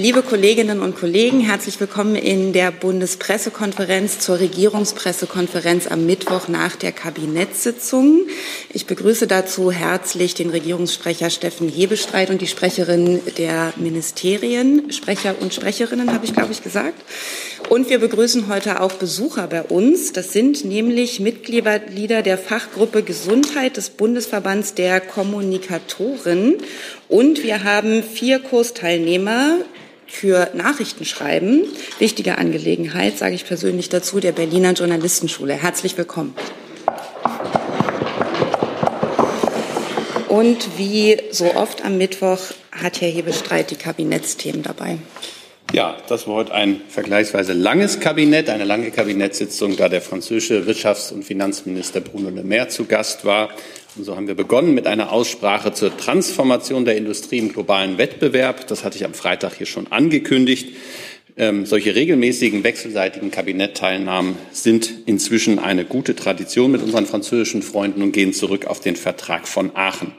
Liebe Kolleginnen und Kollegen, herzlich willkommen in der Bundespressekonferenz zur Regierungspressekonferenz am Mittwoch nach der Kabinettssitzung. Ich begrüße dazu herzlich den Regierungssprecher Steffen Hebestreit und die Sprecherin der Ministerien, Sprecher und Sprecherinnen, habe ich, glaube ich, gesagt. Und wir begrüßen heute auch Besucher bei uns. Das sind nämlich Mitglieder der Fachgruppe Gesundheit des Bundesverbands der Kommunikatoren. Und wir haben vier Kursteilnehmer für Nachrichtenschreiben. Wichtige Angelegenheit, sage ich persönlich dazu, der Berliner Journalistenschule. Herzlich willkommen. Und wie so oft am Mittwoch hat Herr Hebestreit die Kabinettsthemen dabei. Ja, das war heute ein vergleichsweise langes Kabinett, eine lange Kabinettssitzung, da der französische Wirtschafts- und Finanzminister Bruno Le Maire zu Gast war. Und so haben wir begonnen mit einer Aussprache zur Transformation der Industrie im globalen Wettbewerb. Das hatte ich am Freitag hier schon angekündigt. Ähm, solche regelmäßigen wechselseitigen Kabinettteilnahmen sind inzwischen eine gute Tradition mit unseren französischen Freunden und gehen zurück auf den Vertrag von Aachen.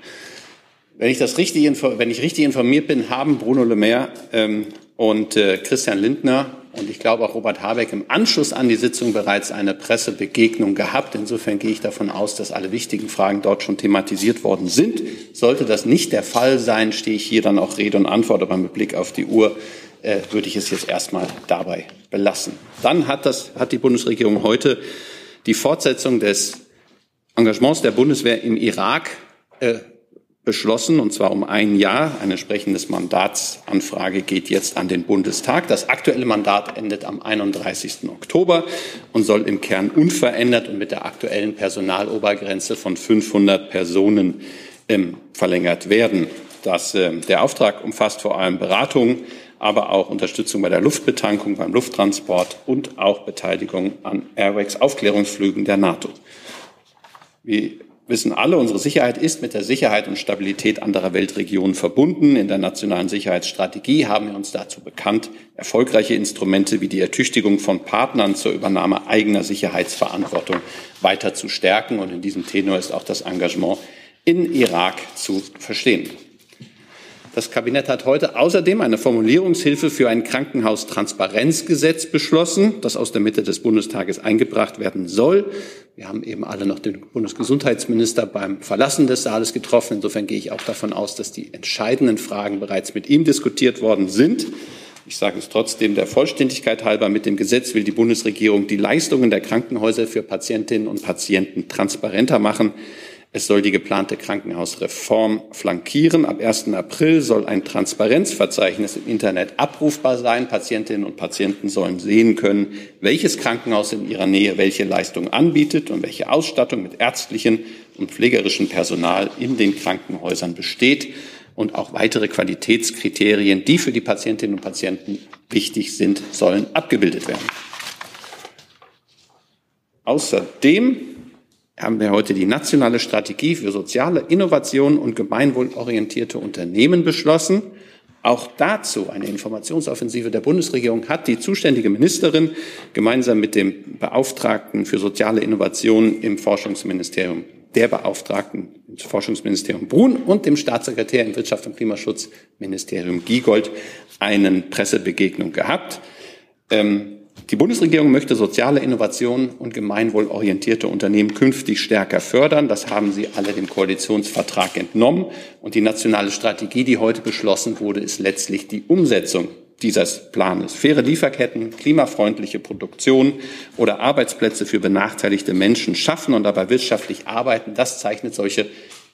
Wenn ich, das richtig, wenn ich richtig informiert bin, haben Bruno Le Maire ähm, und äh, Christian Lindner und ich glaube auch Robert Habeck im Anschluss an die Sitzung bereits eine Pressebegegnung gehabt. Insofern gehe ich davon aus, dass alle wichtigen Fragen dort schon thematisiert worden sind. Sollte das nicht der Fall sein, stehe ich hier dann auch Rede und Antwort, aber mit Blick auf die Uhr äh, würde ich es jetzt erstmal dabei belassen. Dann hat, das, hat die Bundesregierung heute die Fortsetzung des Engagements der Bundeswehr im Irak äh, beschlossen, und zwar um ein Jahr. Eine entsprechende Mandatsanfrage geht jetzt an den Bundestag. Das aktuelle Mandat endet am 31. Oktober und soll im Kern unverändert und mit der aktuellen Personalobergrenze von 500 Personen ähm, verlängert werden. Das, äh, der Auftrag umfasst vor allem Beratungen, aber auch Unterstützung bei der Luftbetankung, beim Lufttransport und auch Beteiligung an Airwax-Aufklärungsflügen der NATO. Wie wissen alle, unsere Sicherheit ist mit der Sicherheit und Stabilität anderer Weltregionen verbunden. In der nationalen Sicherheitsstrategie haben wir uns dazu bekannt, erfolgreiche Instrumente wie die Ertüchtigung von Partnern zur Übernahme eigener Sicherheitsverantwortung weiter zu stärken. Und in diesem Tenor ist auch das Engagement in Irak zu verstehen. Das Kabinett hat heute außerdem eine Formulierungshilfe für ein Krankenhaustransparenzgesetz beschlossen, das aus der Mitte des Bundestages eingebracht werden soll. Wir haben eben alle noch den Bundesgesundheitsminister beim Verlassen des Saales getroffen. Insofern gehe ich auch davon aus, dass die entscheidenden Fragen bereits mit ihm diskutiert worden sind. Ich sage es trotzdem der Vollständigkeit halber. Mit dem Gesetz will die Bundesregierung die Leistungen der Krankenhäuser für Patientinnen und Patienten transparenter machen. Es soll die geplante Krankenhausreform flankieren. Ab 1. April soll ein Transparenzverzeichnis im Internet abrufbar sein. Patientinnen und Patienten sollen sehen können, welches Krankenhaus in ihrer Nähe welche Leistung anbietet und welche Ausstattung mit ärztlichen und pflegerischem Personal in den Krankenhäusern besteht und auch weitere Qualitätskriterien, die für die Patientinnen und Patienten wichtig sind, sollen abgebildet werden. Außerdem haben wir heute die nationale Strategie für soziale Innovation und gemeinwohlorientierte Unternehmen beschlossen. Auch dazu eine Informationsoffensive der Bundesregierung hat die zuständige Ministerin gemeinsam mit dem Beauftragten für soziale Innovation im Forschungsministerium, der Beauftragten im Forschungsministerium Brun und dem Staatssekretär im Wirtschaft und Klimaschutzministerium Giegold einen Pressebegegnung gehabt. Ähm, die Bundesregierung möchte soziale Innovationen und gemeinwohlorientierte Unternehmen künftig stärker fördern. Das haben Sie alle dem Koalitionsvertrag entnommen. Und die nationale Strategie, die heute beschlossen wurde, ist letztlich die Umsetzung dieses Planes. Faire Lieferketten, klimafreundliche Produktion oder Arbeitsplätze für benachteiligte Menschen schaffen und dabei wirtschaftlich arbeiten, das zeichnet solche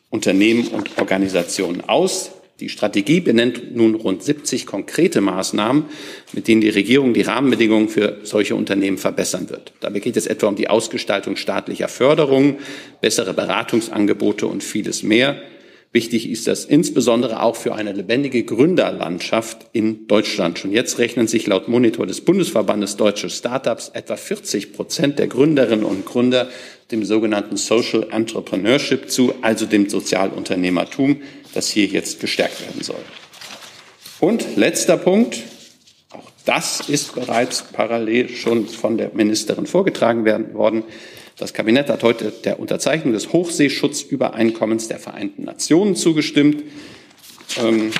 Unternehmen und Organisationen aus. Die Strategie benennt nun rund 70 konkrete Maßnahmen, mit denen die Regierung die Rahmenbedingungen für solche Unternehmen verbessern wird. Dabei geht es etwa um die Ausgestaltung staatlicher Förderungen, bessere Beratungsangebote und vieles mehr. Wichtig ist das insbesondere auch für eine lebendige Gründerlandschaft in Deutschland. Schon jetzt rechnen sich laut Monitor des Bundesverbandes Deutsche Startups etwa 40 Prozent der Gründerinnen und Gründer dem sogenannten Social Entrepreneurship zu, also dem Sozialunternehmertum, das hier jetzt gestärkt werden soll. Und letzter Punkt, auch das ist bereits parallel schon von der Ministerin vorgetragen werden worden. Das Kabinett hat heute der Unterzeichnung des Hochseeschutzübereinkommens der Vereinten Nationen zugestimmt. Ähm,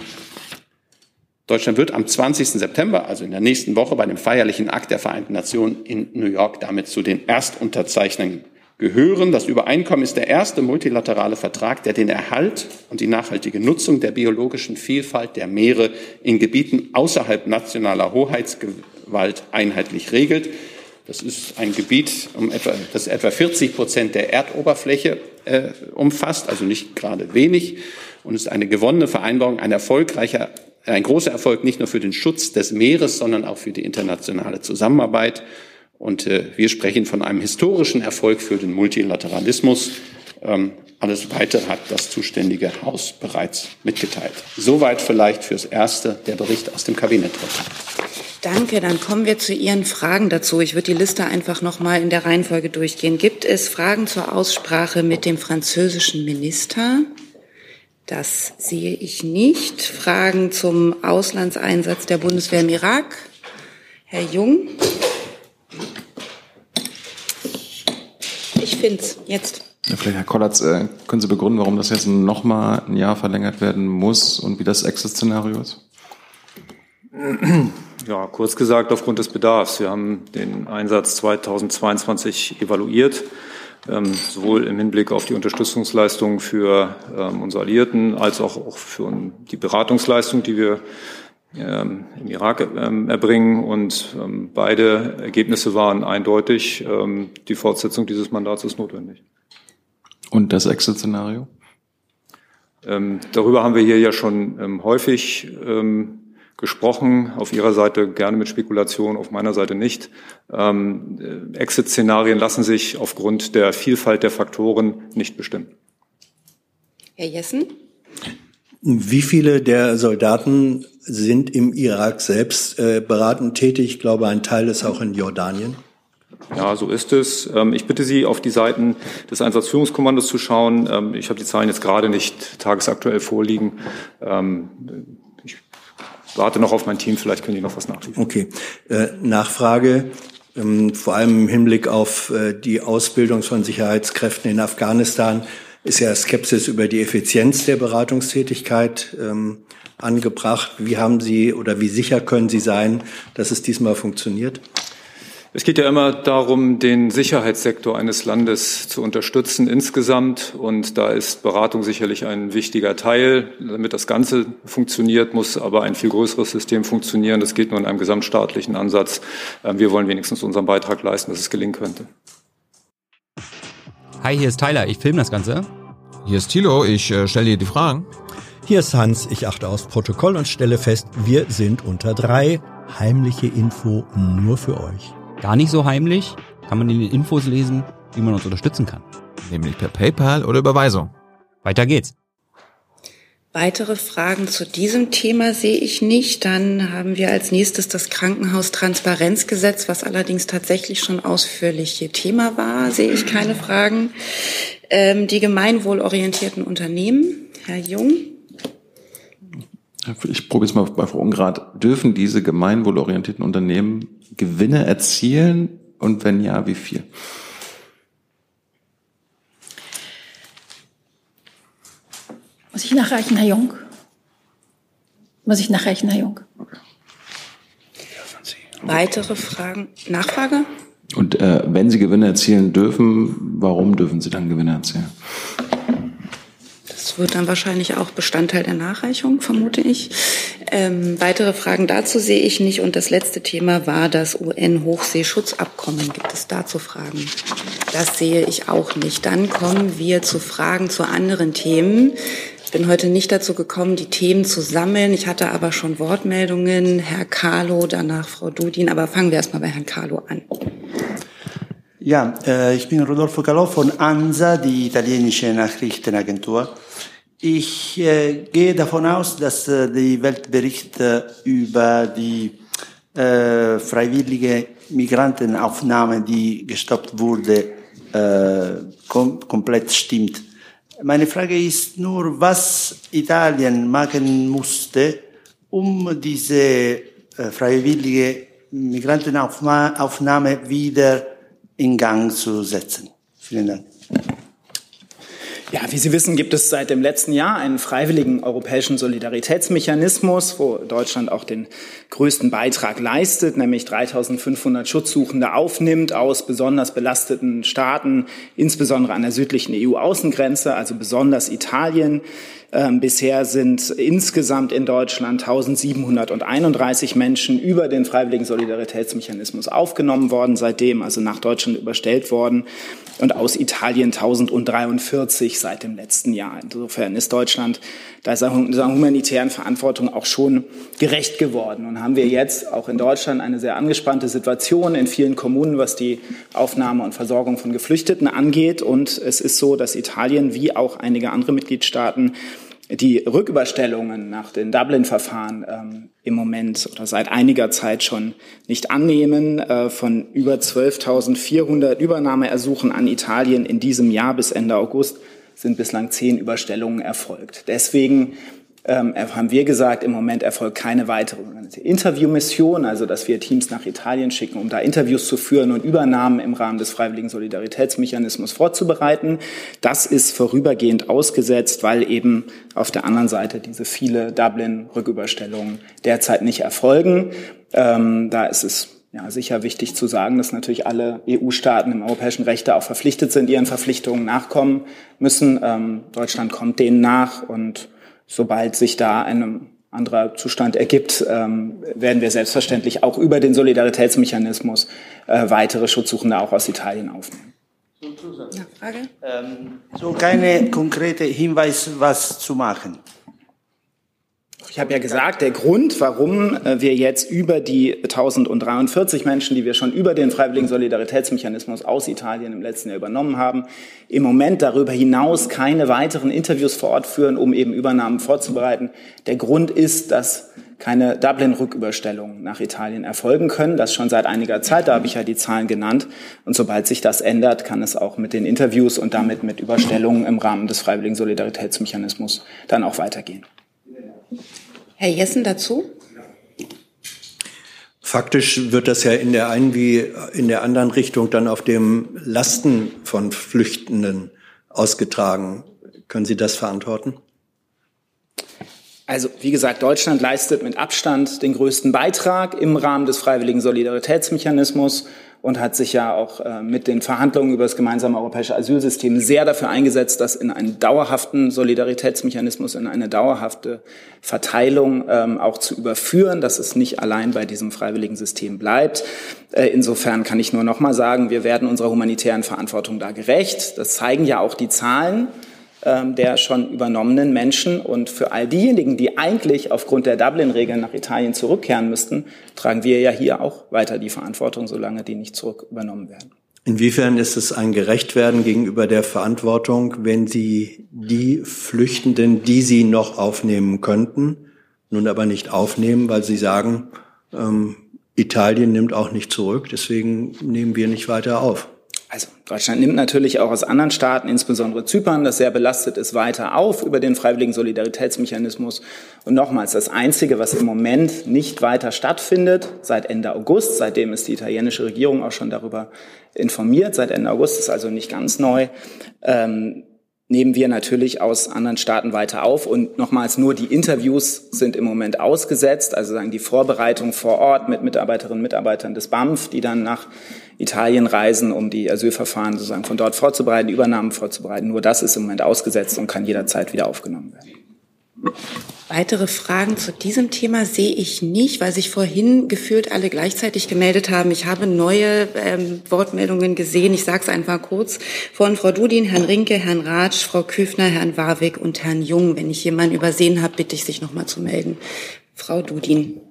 Deutschland wird am 20. September, also in der nächsten Woche, bei dem feierlichen Akt der Vereinten Nationen in New York damit zu den Erstunterzeichnern gehören. Das Übereinkommen ist der erste multilaterale Vertrag, der den Erhalt und die nachhaltige Nutzung der biologischen Vielfalt der Meere in Gebieten außerhalb nationaler Hoheitsgewalt einheitlich regelt. Das ist ein Gebiet, um etwa, das etwa 40 Prozent der Erdoberfläche äh, umfasst, also nicht gerade wenig, und ist eine gewonnene Vereinbarung, ein erfolgreicher, ein großer Erfolg nicht nur für den Schutz des Meeres, sondern auch für die internationale Zusammenarbeit. Und äh, wir sprechen von einem historischen Erfolg für den Multilateralismus. Ähm, alles Weitere hat das zuständige Haus bereits mitgeteilt. Soweit vielleicht fürs Erste der Bericht aus dem Kabinett. Danke, dann kommen wir zu Ihren Fragen dazu. Ich würde die Liste einfach noch mal in der Reihenfolge durchgehen. Gibt es Fragen zur Aussprache mit dem französischen Minister? Das sehe ich nicht. Fragen zum Auslandseinsatz der Bundeswehr im Irak? Herr Jung? Ich finde es jetzt. Ja, vielleicht, Herr Kollatz, äh, können Sie begründen, warum das jetzt noch mal ein Jahr verlängert werden muss und wie das Exit-Szenario ist? Ja, kurz gesagt, aufgrund des Bedarfs. Wir haben den Einsatz 2022 evaluiert, ähm, sowohl im Hinblick auf die Unterstützungsleistungen für ähm, unsere Alliierten als auch, auch für die Beratungsleistung, die wir ähm, im Irak ähm, erbringen. Und ähm, beide Ergebnisse waren eindeutig. Ähm, die Fortsetzung dieses Mandats ist notwendig. Und das Exit-Szenario? darüber haben wir hier ja schon häufig gesprochen. Auf Ihrer Seite gerne mit Spekulation, auf meiner Seite nicht. Ähm, Exit-Szenarien lassen sich aufgrund der Vielfalt der Faktoren nicht bestimmen. Herr Jessen? Wie viele der Soldaten sind im Irak selbst äh, beratend tätig? Ich glaube, ein Teil ist auch in Jordanien. Ja, so ist es. Ähm, ich bitte Sie, auf die Seiten des Einsatzführungskommandos zu schauen. Ähm, ich habe die Zahlen jetzt gerade nicht tagesaktuell vorliegen. Ähm, warte noch auf mein Team, vielleicht können die noch was nachliefern. Okay. Äh, Nachfrage, vor allem im Hinblick auf äh, die Ausbildung von Sicherheitskräften in Afghanistan, ist ja Skepsis über die Effizienz der Beratungstätigkeit angebracht. Wie haben Sie oder wie sicher können Sie sein, dass es diesmal funktioniert? Es geht ja immer darum, den Sicherheitssektor eines Landes zu unterstützen insgesamt. Und da ist Beratung sicherlich ein wichtiger Teil. Damit das Ganze funktioniert, muss aber ein viel größeres System funktionieren. Das geht nur in einem gesamtstaatlichen Ansatz. Ähm, wir wollen wenigstens unseren Beitrag leisten, dass es gelingen könnte. Hi, hier ist Tyler. Ich filme das Ganze. Hier ist Thilo. Ich äh, stelle dir die Fragen. Hier ist Hans. Ich achte aufs Protokoll und stelle fest, wir sind unter drei. Heimliche Info nur für euch. Gar nicht so heimlich, kann man in den Infos lesen, wie man uns unterstützen kann. Nämlich per PayPal oder Überweisung. Weiter geht's. Weitere Fragen zu diesem Thema sehe ich nicht. Dann haben wir als nächstes das Krankenhaustransparenzgesetz, was allerdings tatsächlich schon ausführlich Thema war, sehe ich keine Fragen. Ähm, die gemeinwohlorientierten Unternehmen, Herr Jung. Ich probiere es mal bei Frau Ungrad. Dürfen diese gemeinwohlorientierten Unternehmen Gewinne erzielen und wenn ja, wie viel? Muss ich nachreichen, Herr Jung? Muss ich nachreichen, Herr Jung? Okay. Weitere Fragen? Nachfrage? Und äh, wenn Sie Gewinne erzielen dürfen, warum dürfen Sie dann Gewinne erzielen? Das wird dann wahrscheinlich auch Bestandteil der Nachreichung, vermute ich. Ähm, weitere Fragen dazu sehe ich nicht. Und das letzte Thema war das UN-Hochseeschutzabkommen. Gibt es dazu Fragen? Das sehe ich auch nicht. Dann kommen wir zu Fragen zu anderen Themen. Ich bin heute nicht dazu gekommen, die Themen zu sammeln. Ich hatte aber schon Wortmeldungen. Herr Carlo, danach Frau Dudin. Aber fangen wir erstmal bei Herrn Carlo an. Ja, äh, ich bin Rodolfo Calò von ANSA, die italienische Nachrichtenagentur. Ich äh, gehe davon aus, dass äh, die Weltbericht äh, über die äh, freiwillige Migrantenaufnahme, die gestoppt wurde, äh, kom komplett stimmt. Meine Frage ist nur, was Italien machen musste, um diese äh, freiwillige Migrantenaufnahme wieder in Gang zu setzen. Vielen Dank. Ja, wie Sie wissen, gibt es seit dem letzten Jahr einen freiwilligen europäischen Solidaritätsmechanismus, wo Deutschland auch den größten Beitrag leistet, nämlich 3500 Schutzsuchende aufnimmt aus besonders belasteten Staaten, insbesondere an der südlichen EU-Außengrenze, also besonders Italien. Ähm, bisher sind insgesamt in Deutschland 1731 Menschen über den freiwilligen Solidaritätsmechanismus aufgenommen worden, seitdem also nach Deutschland überstellt worden und aus Italien 1043 seit dem letzten Jahr. Insofern ist Deutschland dieser humanitären Verantwortung auch schon gerecht geworden. Und haben wir jetzt auch in Deutschland eine sehr angespannte Situation in vielen Kommunen, was die Aufnahme und Versorgung von Geflüchteten angeht. Und es ist so, dass Italien wie auch einige andere Mitgliedstaaten die Rücküberstellungen nach den Dublin-Verfahren ähm, im Moment oder seit einiger Zeit schon nicht annehmen. Äh, von über 12.400 Übernahmeersuchen an Italien in diesem Jahr bis Ende August sind bislang zehn Überstellungen erfolgt. Deswegen ähm, haben wir gesagt, im Moment erfolgt keine weitere Interviewmission, also dass wir Teams nach Italien schicken, um da Interviews zu führen und Übernahmen im Rahmen des freiwilligen Solidaritätsmechanismus vorzubereiten. Das ist vorübergehend ausgesetzt, weil eben auf der anderen Seite diese viele Dublin-Rücküberstellungen derzeit nicht erfolgen. Ähm, da ist es ja, sicher wichtig zu sagen, dass natürlich alle EU-Staaten im europäischen Recht auch verpflichtet sind, ihren Verpflichtungen nachkommen müssen. Ähm, Deutschland kommt denen nach und sobald sich da ein anderer Zustand ergibt, ähm, werden wir selbstverständlich auch über den Solidaritätsmechanismus äh, weitere Schutzsuchende auch aus Italien aufnehmen. Ähm, so keine konkrete Hinweis, was zu machen. Ich habe ja gesagt, der Grund, warum äh, wir jetzt über die 1043 Menschen, die wir schon über den freiwilligen Solidaritätsmechanismus aus Italien im letzten Jahr übernommen haben, im Moment darüber hinaus keine weiteren Interviews vor Ort führen, um eben Übernahmen vorzubereiten. Der Grund ist, dass keine Dublin-Rücküberstellungen nach Italien erfolgen können. Das schon seit einiger Zeit, da habe ich ja die Zahlen genannt. Und sobald sich das ändert, kann es auch mit den Interviews und damit mit Überstellungen im Rahmen des freiwilligen Solidaritätsmechanismus dann auch weitergehen. Herr Jessen dazu? Faktisch wird das ja in der einen wie in der anderen Richtung dann auf dem Lasten von Flüchtenden ausgetragen. Können Sie das verantworten? Also wie gesagt, Deutschland leistet mit Abstand den größten Beitrag im Rahmen des freiwilligen Solidaritätsmechanismus und hat sich ja auch äh, mit den Verhandlungen über das gemeinsame europäische Asylsystem sehr dafür eingesetzt, dass in einen dauerhaften Solidaritätsmechanismus, in eine dauerhafte Verteilung ähm, auch zu überführen, dass es nicht allein bei diesem freiwilligen System bleibt. Äh, insofern kann ich nur noch mal sagen, wir werden unserer humanitären Verantwortung da gerecht. Das zeigen ja auch die Zahlen. Ähm, der schon übernommenen Menschen. Und für all diejenigen, die eigentlich aufgrund der Dublin-Regeln nach Italien zurückkehren müssten, tragen wir ja hier auch weiter die Verantwortung, solange die nicht zurück übernommen werden. Inwiefern ist es ein Gerechtwerden gegenüber der Verantwortung, wenn Sie die Flüchtenden, die Sie noch aufnehmen könnten, nun aber nicht aufnehmen, weil Sie sagen, ähm, Italien nimmt auch nicht zurück, deswegen nehmen wir nicht weiter auf? Also Deutschland nimmt natürlich auch aus anderen Staaten, insbesondere Zypern, das sehr belastet ist, weiter auf über den freiwilligen Solidaritätsmechanismus. Und nochmals, das Einzige, was im Moment nicht weiter stattfindet, seit Ende August, seitdem ist die italienische Regierung auch schon darüber informiert, seit Ende August ist also nicht ganz neu, ähm, nehmen wir natürlich aus anderen Staaten weiter auf. Und nochmals, nur die Interviews sind im Moment ausgesetzt, also sagen die Vorbereitung vor Ort mit Mitarbeiterinnen und Mitarbeitern des BAMF, die dann nach Italien reisen, um die Asylverfahren sozusagen von dort vorzubereiten, Übernahmen vorzubereiten. Nur das ist im Moment ausgesetzt und kann jederzeit wieder aufgenommen werden. Weitere Fragen zu diesem Thema sehe ich nicht, weil sich vorhin gefühlt alle gleichzeitig gemeldet haben. Ich habe neue ähm, Wortmeldungen gesehen. Ich sage es einfach kurz. Von Frau Dudin, Herrn Rinke, Herrn Ratsch, Frau Küfner, Herrn Warwick und Herrn Jung. Wenn ich jemanden übersehen habe, bitte ich, sich noch mal zu melden. Frau Dudin.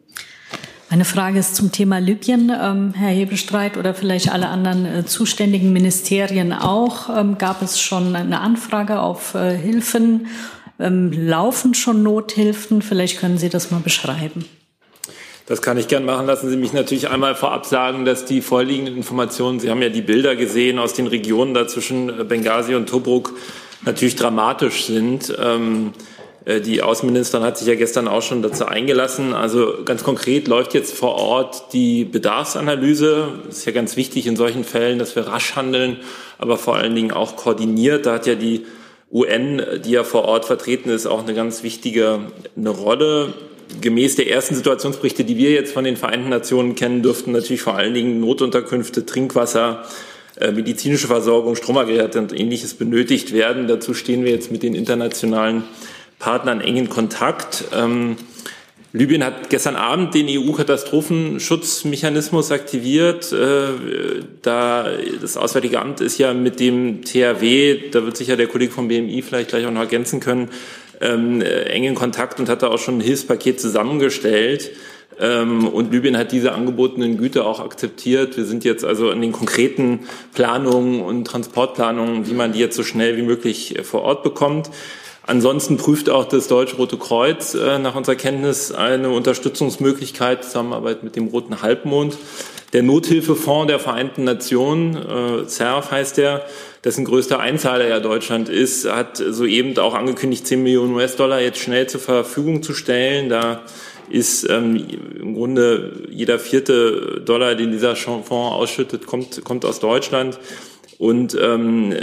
Meine Frage ist zum Thema Libyen, ähm, Herr Hebestreit, oder vielleicht alle anderen äh, zuständigen Ministerien auch. Ähm, gab es schon eine Anfrage auf äh, Hilfen? Ähm, laufen schon Nothilfen? Vielleicht können Sie das mal beschreiben. Das kann ich gern machen. Lassen Sie mich natürlich einmal vorab sagen, dass die vorliegenden Informationen, Sie haben ja die Bilder gesehen aus den Regionen da zwischen äh, Benghazi und Tobruk, natürlich dramatisch sind. Ähm, äh, die Außenministerin hat sich ja gestern auch schon dazu eingelassen. Also ganz konkret läuft jetzt vor Ort die Bedarfsanalyse. Das ist ja ganz wichtig in solchen Fällen, dass wir rasch handeln, aber vor allen Dingen auch koordiniert. Da hat ja die UN, die ja vor Ort vertreten ist, auch eine ganz wichtige eine Rolle. Gemäß der ersten Situationsberichte, die wir jetzt von den Vereinten Nationen kennen, dürften natürlich vor allen Dingen Notunterkünfte, Trinkwasser, äh, medizinische Versorgung, Stromaggregate und ähnliches benötigt werden. Dazu stehen wir jetzt mit den internationalen Partnern eng in Kontakt. Ähm, Libyen hat gestern Abend den EU-Katastrophenschutzmechanismus aktiviert. Äh, da das Auswärtige Amt ist ja mit dem THW, da wird sicher der Kollege vom BMI vielleicht gleich auch noch ergänzen können, ähm, eng in Kontakt und hat da auch schon ein Hilfspaket zusammengestellt. Ähm, und Libyen hat diese angebotenen Güter auch akzeptiert. Wir sind jetzt also in den konkreten Planungen und Transportplanungen, wie man die jetzt so schnell wie möglich äh, vor Ort bekommt. Ansonsten prüft auch das Deutsche Rote Kreuz äh, nach unserer Kenntnis eine Unterstützungsmöglichkeit, Zusammenarbeit mit dem Roten Halbmond. Der Nothilfefonds der Vereinten Nationen, äh, CERF heißt der, dessen größter Einzahler ja Deutschland ist, hat soeben auch angekündigt, 10 Millionen US-Dollar jetzt schnell zur Verfügung zu stellen. Da ist ähm, im Grunde jeder vierte Dollar, den dieser Fonds ausschüttet, kommt, kommt aus Deutschland. Und ähm,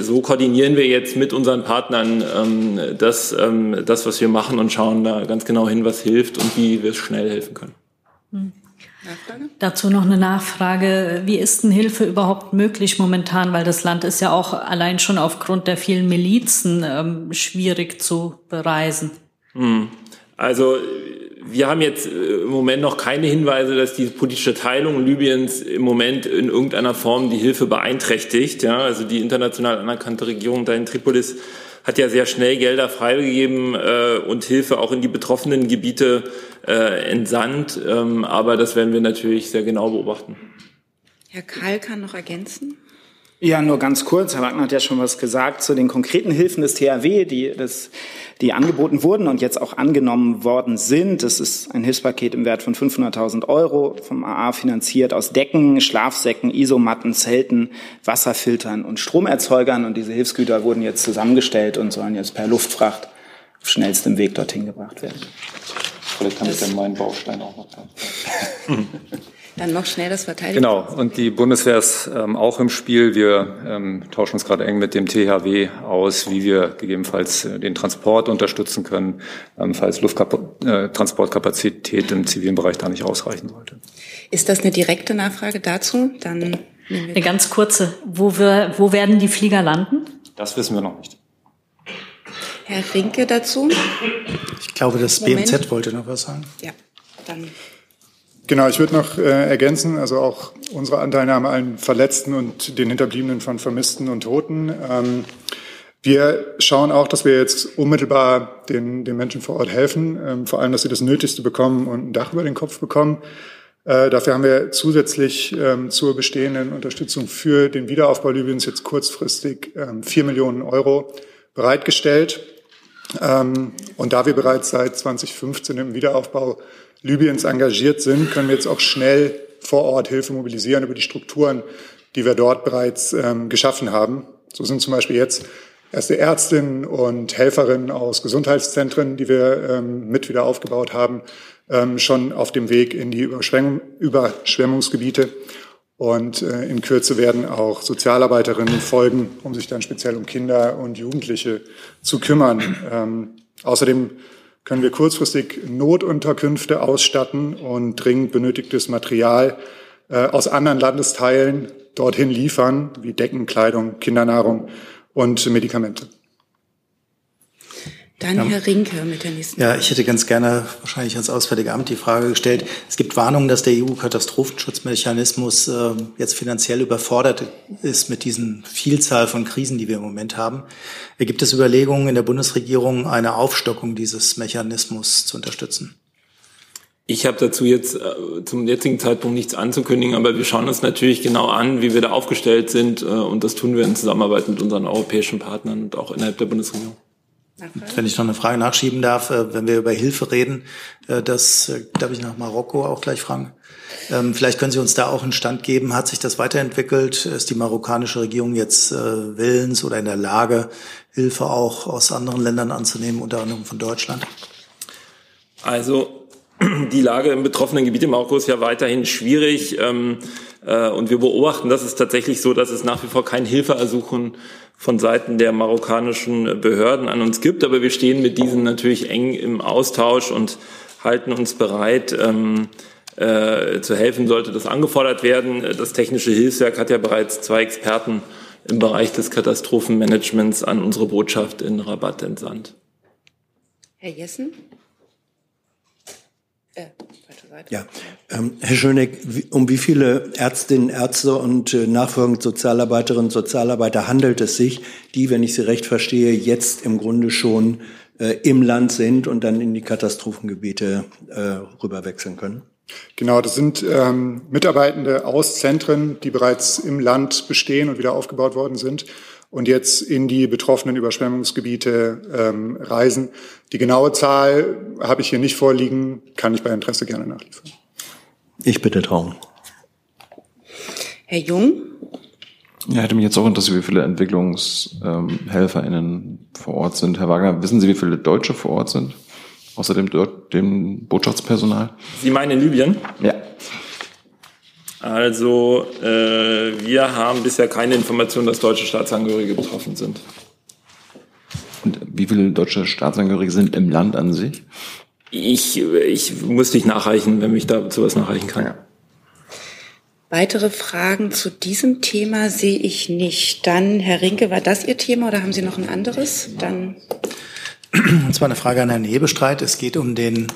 so koordinieren wir jetzt mit unseren Partnern ähm, das, ähm, das, was wir machen und schauen da ganz genau hin, was hilft und wie wir schnell helfen können. Hm. Dazu noch eine Nachfrage. Wie ist denn Hilfe überhaupt möglich momentan? Weil das Land ist ja auch allein schon aufgrund der vielen Milizen ähm, schwierig zu bereisen. Hm. Also wir haben jetzt äh, im Moment noch keine Hinweise, dass die politische Teilung Libyens im Moment in irgendeiner Form die Hilfe beeinträchtigt. Ja, also die international anerkannte Regierung da in Tripolis hat ja sehr schnell Gelder freigegeben äh, und Hilfe auch in die betroffenen Gebiete äh, entsandt. Ähm, aber das werden wir natürlich sehr genau beobachten. Herr Karl kann noch ergänzen. Ja, nur ganz kurz. Herr Wagner hat ja schon was gesagt zu den konkreten Hilfen des THW, die, das, die angeboten wurden und jetzt auch angenommen worden sind. Das ist ein Hilfspaket im Wert von 500.000 Euro vom AA finanziert aus Decken, Schlafsäcken, Isomatten, Zelten, Wasserfiltern und Stromerzeugern. Und diese Hilfsgüter wurden jetzt zusammengestellt und sollen jetzt per Luftfracht auf schnellstem Weg dorthin gebracht werden. Vielleicht kann ich dann meinen Baustein auch noch haben. Dann noch schnell das Verteidigung. Genau, und die Bundeswehr ist ähm, auch im Spiel. Wir ähm, tauschen uns gerade eng mit dem THW aus, wie wir gegebenenfalls äh, den Transport unterstützen können, ähm, falls Lufttransportkapazität im zivilen Bereich da nicht ausreichen sollte. Ist das eine direkte Nachfrage dazu? Dann eine ganz kurze. Wo, wir, wo werden die Flieger landen? Das wissen wir noch nicht. Herr Rinke dazu? Ich glaube, das Moment. BMZ wollte noch was sagen. Ja, dann Genau, ich würde noch äh, ergänzen, also auch unsere Anteilnahme an Verletzten und den Hinterbliebenen von Vermissten und Toten. Ähm, wir schauen auch, dass wir jetzt unmittelbar den, den Menschen vor Ort helfen, ähm, vor allem, dass sie das Nötigste bekommen und ein Dach über den Kopf bekommen. Äh, dafür haben wir zusätzlich ähm, zur bestehenden Unterstützung für den Wiederaufbau Libyens jetzt kurzfristig ähm, vier Millionen Euro bereitgestellt. Ähm, und da wir bereits seit 2015 im Wiederaufbau Libyens engagiert sind, können wir jetzt auch schnell vor Ort Hilfe mobilisieren über die Strukturen, die wir dort bereits ähm, geschaffen haben. So sind zum Beispiel jetzt erste Ärztinnen und Helferinnen aus Gesundheitszentren, die wir ähm, mit wieder aufgebaut haben, schon auf dem Weg in die Überschwemmung, Überschwemmungsgebiete. Und äh, in Kürze werden auch Sozialarbeiterinnen folgen, um sich dann speziell um Kinder und Jugendliche zu kümmern. Ähm, außerdem können wir kurzfristig Notunterkünfte ausstatten und dringend benötigtes Material äh, aus anderen Landesteilen dorthin liefern, wie Decken, Kleidung, Kindernahrung und Medikamente. Dann ja. Herr Rinke mit der nächsten Ja, ich hätte ganz gerne wahrscheinlich ans Auswärtige Amt die Frage gestellt. Es gibt Warnungen, dass der EU-Katastrophenschutzmechanismus äh, jetzt finanziell überfordert ist mit diesen Vielzahl von Krisen, die wir im Moment haben. Gibt es Überlegungen in der Bundesregierung, eine Aufstockung dieses Mechanismus zu unterstützen? Ich habe dazu jetzt äh, zum jetzigen Zeitpunkt nichts anzukündigen, aber wir schauen uns natürlich genau an, wie wir da aufgestellt sind. Äh, und das tun wir in Zusammenarbeit mit unseren europäischen Partnern und auch innerhalb der Bundesregierung. Wenn ich noch eine Frage nachschieben darf, äh, wenn wir über Hilfe reden, äh, das äh, darf ich nach Marokko auch gleich fragen. Ähm, vielleicht können Sie uns da auch einen Stand geben. Hat sich das weiterentwickelt? Ist die marokkanische Regierung jetzt willens oder in der Lage, Hilfe auch aus anderen Ländern anzunehmen, unter anderem von Deutschland? Also die Lage im betroffenen Gebiet im Marokko ist ja weiterhin schwierig. Ähm, äh, und wir beobachten, dass es tatsächlich so, dass es nach wie vor kein Hilfeersuchen von Seiten der marokkanischen Behörden an uns gibt. Aber wir stehen mit diesen natürlich eng im Austausch und halten uns bereit, ähm, äh, zu helfen, sollte das angefordert werden. Das Technische Hilfswerk hat ja bereits zwei Experten im Bereich des Katastrophenmanagements an unsere Botschaft in Rabat entsandt. Herr Jessen? Äh, ja, ähm, Herr Schöneck, um wie viele Ärztinnen, Ärzte und äh, nachfolgend Sozialarbeiterinnen und Sozialarbeiter handelt es sich, die, wenn ich Sie recht verstehe, jetzt im Grunde schon äh, im Land sind und dann in die Katastrophengebiete äh, rüberwechseln können? Genau, das sind ähm, Mitarbeitende aus Zentren, die bereits im Land bestehen und wieder aufgebaut worden sind und jetzt in die betroffenen Überschwemmungsgebiete ähm, reisen. Die genaue Zahl habe ich hier nicht vorliegen, kann ich bei Interesse gerne nachliefern. Ich bitte Traum. Herr Jung? Ja, hätte mich jetzt auch interessiert, wie viele EntwicklungshelferInnen vor Ort sind. Herr Wagner, wissen Sie, wie viele Deutsche vor Ort sind? Außerdem dort dem Botschaftspersonal? Sie meinen in Libyen? Ja. Also äh, wir haben bisher keine Information, dass deutsche Staatsangehörige betroffen sind. Und wie viele deutsche Staatsangehörige sind im Land an sich? Ich, ich muss nicht nachreichen, wenn mich dazu was nachreichen kann. Ja. Weitere Fragen zu diesem Thema sehe ich nicht. Dann, Herr Rinke, war das Ihr Thema oder haben Sie noch ein anderes? Dann. Und zwar eine Frage an Herrn Hebestreit. Es geht um den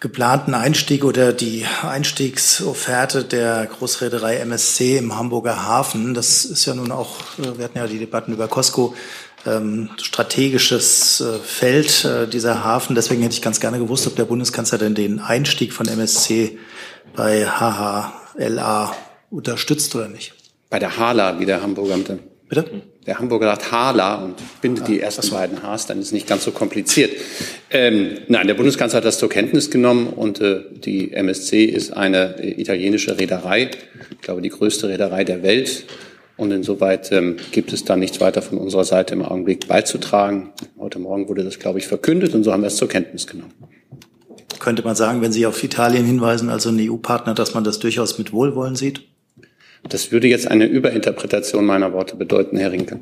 geplanten Einstieg oder die Einstiegsofferte der Großreederei MSC im Hamburger Hafen. Das ist ja nun auch, äh, wir hatten ja die Debatten über Costco, ähm, strategisches äh, Feld äh, dieser Hafen. Deswegen hätte ich ganz gerne gewusst, ob der Bundeskanzler denn den Einstieg von MSC bei HHLA unterstützt oder nicht. Bei der HALA, wie der Hamburger Bitte? Der Hamburger sagt Hala und bindet die ersten so. beiden Hs, dann ist es nicht ganz so kompliziert. Ähm, nein, der Bundeskanzler hat das zur Kenntnis genommen und äh, die MSC ist eine äh, italienische Reederei, ich glaube die größte Reederei der Welt. Und insoweit ähm, gibt es da nichts weiter von unserer Seite im Augenblick beizutragen. Heute Morgen wurde das, glaube ich, verkündet und so haben wir es zur Kenntnis genommen. Könnte man sagen, wenn Sie auf Italien hinweisen, also einen EU-Partner, dass man das durchaus mit Wohlwollen sieht? Das würde jetzt eine Überinterpretation meiner Worte bedeuten, Herr Rinke.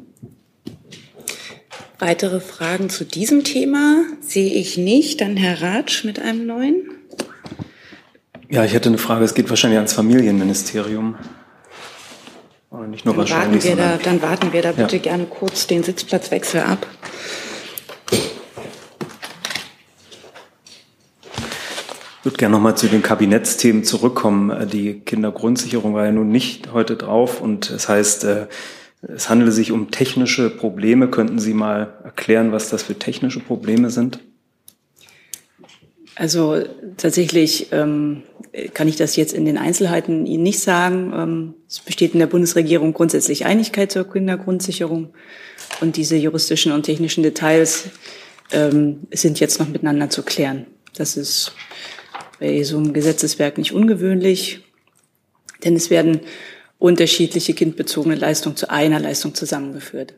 Weitere Fragen zu diesem Thema sehe ich nicht. Dann Herr Ratsch mit einem neuen. Ja, ich hätte eine Frage. Es geht wahrscheinlich ans Familienministerium. Oder nicht nur dann wahrscheinlich. Warten wir da, dann warten wir da bitte ja. gerne kurz den Sitzplatzwechsel ab. Ich würde gerne nochmal zu den Kabinettsthemen zurückkommen. Die Kindergrundsicherung war ja nun nicht heute drauf und es heißt, äh, es handele sich um technische Probleme. Könnten Sie mal erklären, was das für technische Probleme sind? Also tatsächlich ähm, kann ich das jetzt in den Einzelheiten Ihnen nicht sagen. Ähm, es besteht in der Bundesregierung grundsätzlich Einigkeit zur Kindergrundsicherung und diese juristischen und technischen Details ähm, sind jetzt noch miteinander zu klären. Das ist bei so einem Gesetzeswerk nicht ungewöhnlich, denn es werden unterschiedliche kindbezogene Leistungen zu einer Leistung zusammengeführt.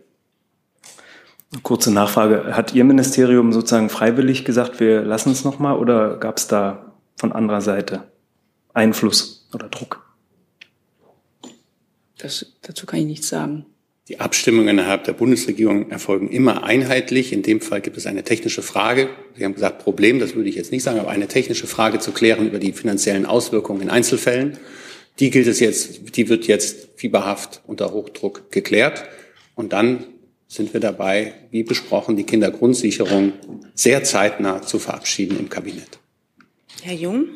Kurze Nachfrage. Hat Ihr Ministerium sozusagen freiwillig gesagt, wir lassen es nochmal oder gab es da von anderer Seite Einfluss oder Druck? Das, dazu kann ich nichts sagen. Die Abstimmungen innerhalb der Bundesregierung erfolgen immer einheitlich. In dem Fall gibt es eine technische Frage. Sie haben gesagt Problem, das würde ich jetzt nicht sagen, aber eine technische Frage zu klären über die finanziellen Auswirkungen in Einzelfällen. Die gilt es jetzt, die wird jetzt fieberhaft unter Hochdruck geklärt. Und dann sind wir dabei, wie besprochen, die Kindergrundsicherung sehr zeitnah zu verabschieden im Kabinett. Herr Jung?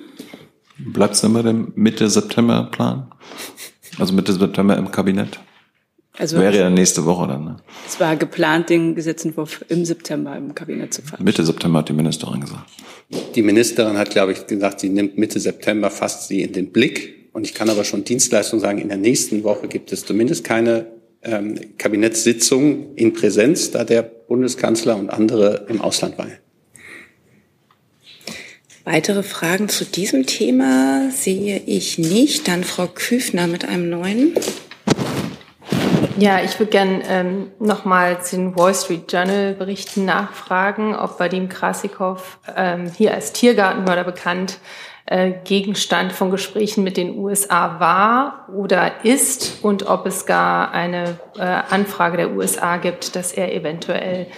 Bleibt es bei dem Mitte September Plan? Also Mitte September im Kabinett? Also Wäre ja nächste Woche dann. Ne? Es war geplant, den Gesetzentwurf im September im Kabinett zu verabschieden. Mitte September hat die Ministerin gesagt. Die Ministerin hat, glaube ich, gesagt, sie nimmt Mitte September fast sie in den Blick. Und ich kann aber schon Dienstleistung sagen, in der nächsten Woche gibt es zumindest keine ähm, Kabinettssitzung in Präsenz, da der Bundeskanzler und andere im Ausland waren. Weitere Fragen zu diesem Thema sehe ich nicht. Dann Frau Küfner mit einem neuen. Ja, ich würde gern ähm, nochmal den Wall Street Journal Berichten nachfragen, ob Vadim Krasikov ähm, hier als Tiergartenmörder bekannt äh, Gegenstand von Gesprächen mit den USA war oder ist und ob es gar eine äh, Anfrage der USA gibt, dass er eventuell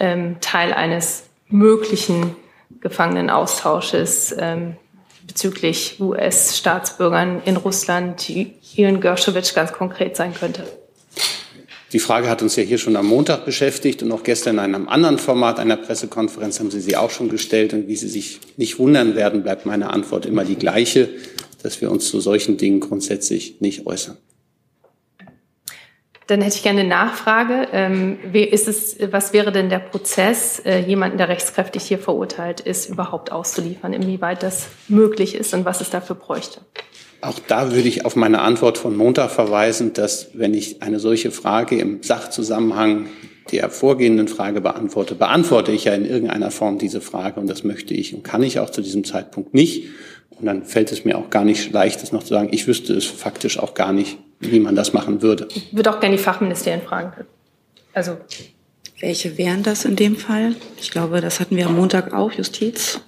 ähm, Teil eines möglichen Gefangenenaustausches ähm, bezüglich US-Staatsbürgern in Russland, Ian Gershowitz ganz konkret sein könnte. Die Frage hat uns ja hier schon am Montag beschäftigt und auch gestern in einem anderen Format einer Pressekonferenz haben Sie sie auch schon gestellt. Und wie Sie sich nicht wundern werden, bleibt meine Antwort immer die gleiche, dass wir uns zu solchen Dingen grundsätzlich nicht äußern. Dann hätte ich gerne eine Nachfrage. Ähm, ist es, was wäre denn der Prozess, äh, jemanden, der rechtskräftig hier verurteilt ist, überhaupt auszuliefern? Inwieweit das möglich ist und was es dafür bräuchte? Auch da würde ich auf meine Antwort von Montag verweisen, dass wenn ich eine solche Frage im Sachzusammenhang der vorgehenden Frage beantworte, beantworte ich ja in irgendeiner Form diese Frage und das möchte ich und kann ich auch zu diesem Zeitpunkt nicht. Und dann fällt es mir auch gar nicht leicht, das noch zu sagen. Ich wüsste es faktisch auch gar nicht, wie man das machen würde. Ich würde auch gerne die Fachministerien fragen. Also welche wären das in dem Fall? Ich glaube, das hatten wir am Montag auch, Justiz.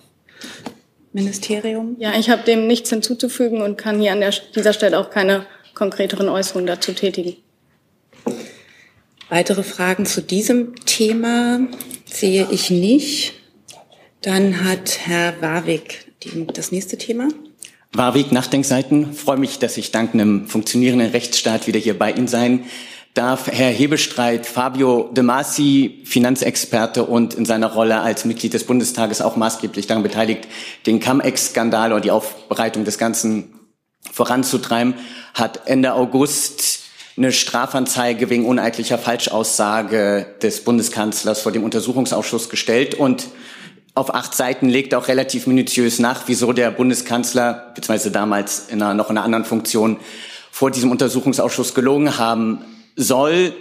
Ministerium? Ja, ich habe dem nichts hinzuzufügen und kann hier an der, dieser Stelle auch keine konkreteren Äußerungen dazu tätigen. Weitere Fragen zu diesem Thema sehe ich nicht. Dann hat Herr Warwick das nächste Thema. Warwick, Nachdenkseiten. Freue mich, dass ich dank einem funktionierenden Rechtsstaat wieder hier bei Ihnen sein darf Herr Hebestreit Fabio De Masi, Finanzexperte und in seiner Rolle als Mitglied des Bundestages auch maßgeblich daran beteiligt, den Cum-Ex-Skandal oder die Aufbereitung des Ganzen voranzutreiben, hat Ende August eine Strafanzeige wegen uneidlicher Falschaussage des Bundeskanzlers vor dem Untersuchungsausschuss gestellt und auf acht Seiten legt auch relativ minutiös nach, wieso der Bundeskanzler, beziehungsweise damals in einer, noch in einer anderen Funktion, vor diesem Untersuchungsausschuss gelogen haben soll.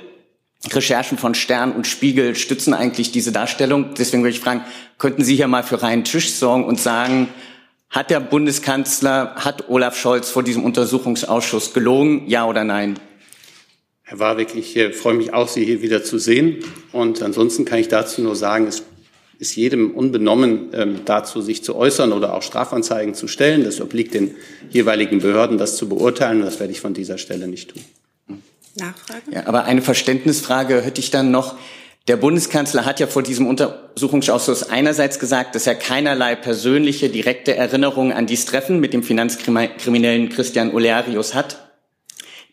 Recherchen von Stern und Spiegel stützen eigentlich diese Darstellung. Deswegen würde ich fragen, könnten Sie hier mal für reinen Tisch sorgen und sagen, hat der Bundeskanzler, hat Olaf Scholz vor diesem Untersuchungsausschuss gelogen, ja oder nein? Herr Warwick, ich äh, freue mich auch, Sie hier wieder zu sehen. Und ansonsten kann ich dazu nur sagen, es ist jedem unbenommen, ähm, dazu sich zu äußern oder auch Strafanzeigen zu stellen. Das obliegt den jeweiligen Behörden, das zu beurteilen. Das werde ich von dieser Stelle nicht tun. Nachfrage? Ja, aber eine Verständnisfrage hätte ich dann noch. Der Bundeskanzler hat ja vor diesem Untersuchungsausschuss einerseits gesagt, dass er keinerlei persönliche, direkte Erinnerung an dieses Treffen mit dem Finanzkriminellen Christian Olearius hat.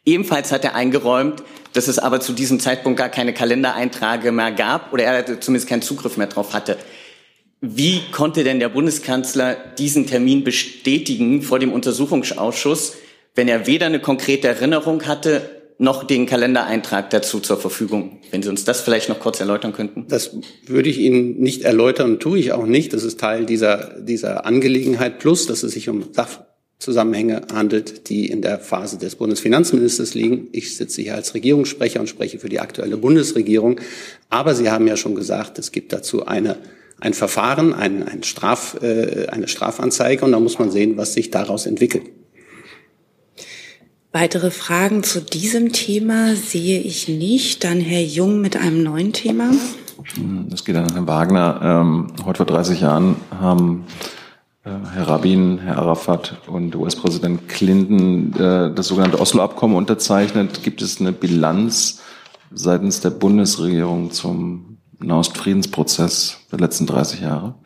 Ebenfalls hat er eingeräumt, dass es aber zu diesem Zeitpunkt gar keine Kalendereintrage mehr gab oder er zumindest keinen Zugriff mehr drauf hatte. Wie konnte denn der Bundeskanzler diesen Termin bestätigen vor dem Untersuchungsausschuss, wenn er weder eine konkrete Erinnerung hatte, noch den Kalendereintrag dazu zur Verfügung. Wenn Sie uns das vielleicht noch kurz erläutern könnten. Das würde ich Ihnen nicht erläutern, tue ich auch nicht. Das ist Teil dieser, dieser Angelegenheit. Plus, dass es sich um Sachzusammenhänge handelt, die in der Phase des Bundesfinanzministers liegen. Ich sitze hier als Regierungssprecher und spreche für die aktuelle Bundesregierung. Aber Sie haben ja schon gesagt, es gibt dazu eine ein Verfahren, ein, ein Straf, äh, eine Strafanzeige und da muss man sehen, was sich daraus entwickelt. Weitere Fragen zu diesem Thema sehe ich nicht. Dann Herr Jung mit einem neuen Thema. Das geht an Herrn Wagner. Ähm, heute vor 30 Jahren haben äh, Herr Rabin, Herr Arafat und US-Präsident Clinton äh, das sogenannte Oslo-Abkommen unterzeichnet. Gibt es eine Bilanz seitens der Bundesregierung zum Nahostfriedensprozess der letzten 30 Jahre?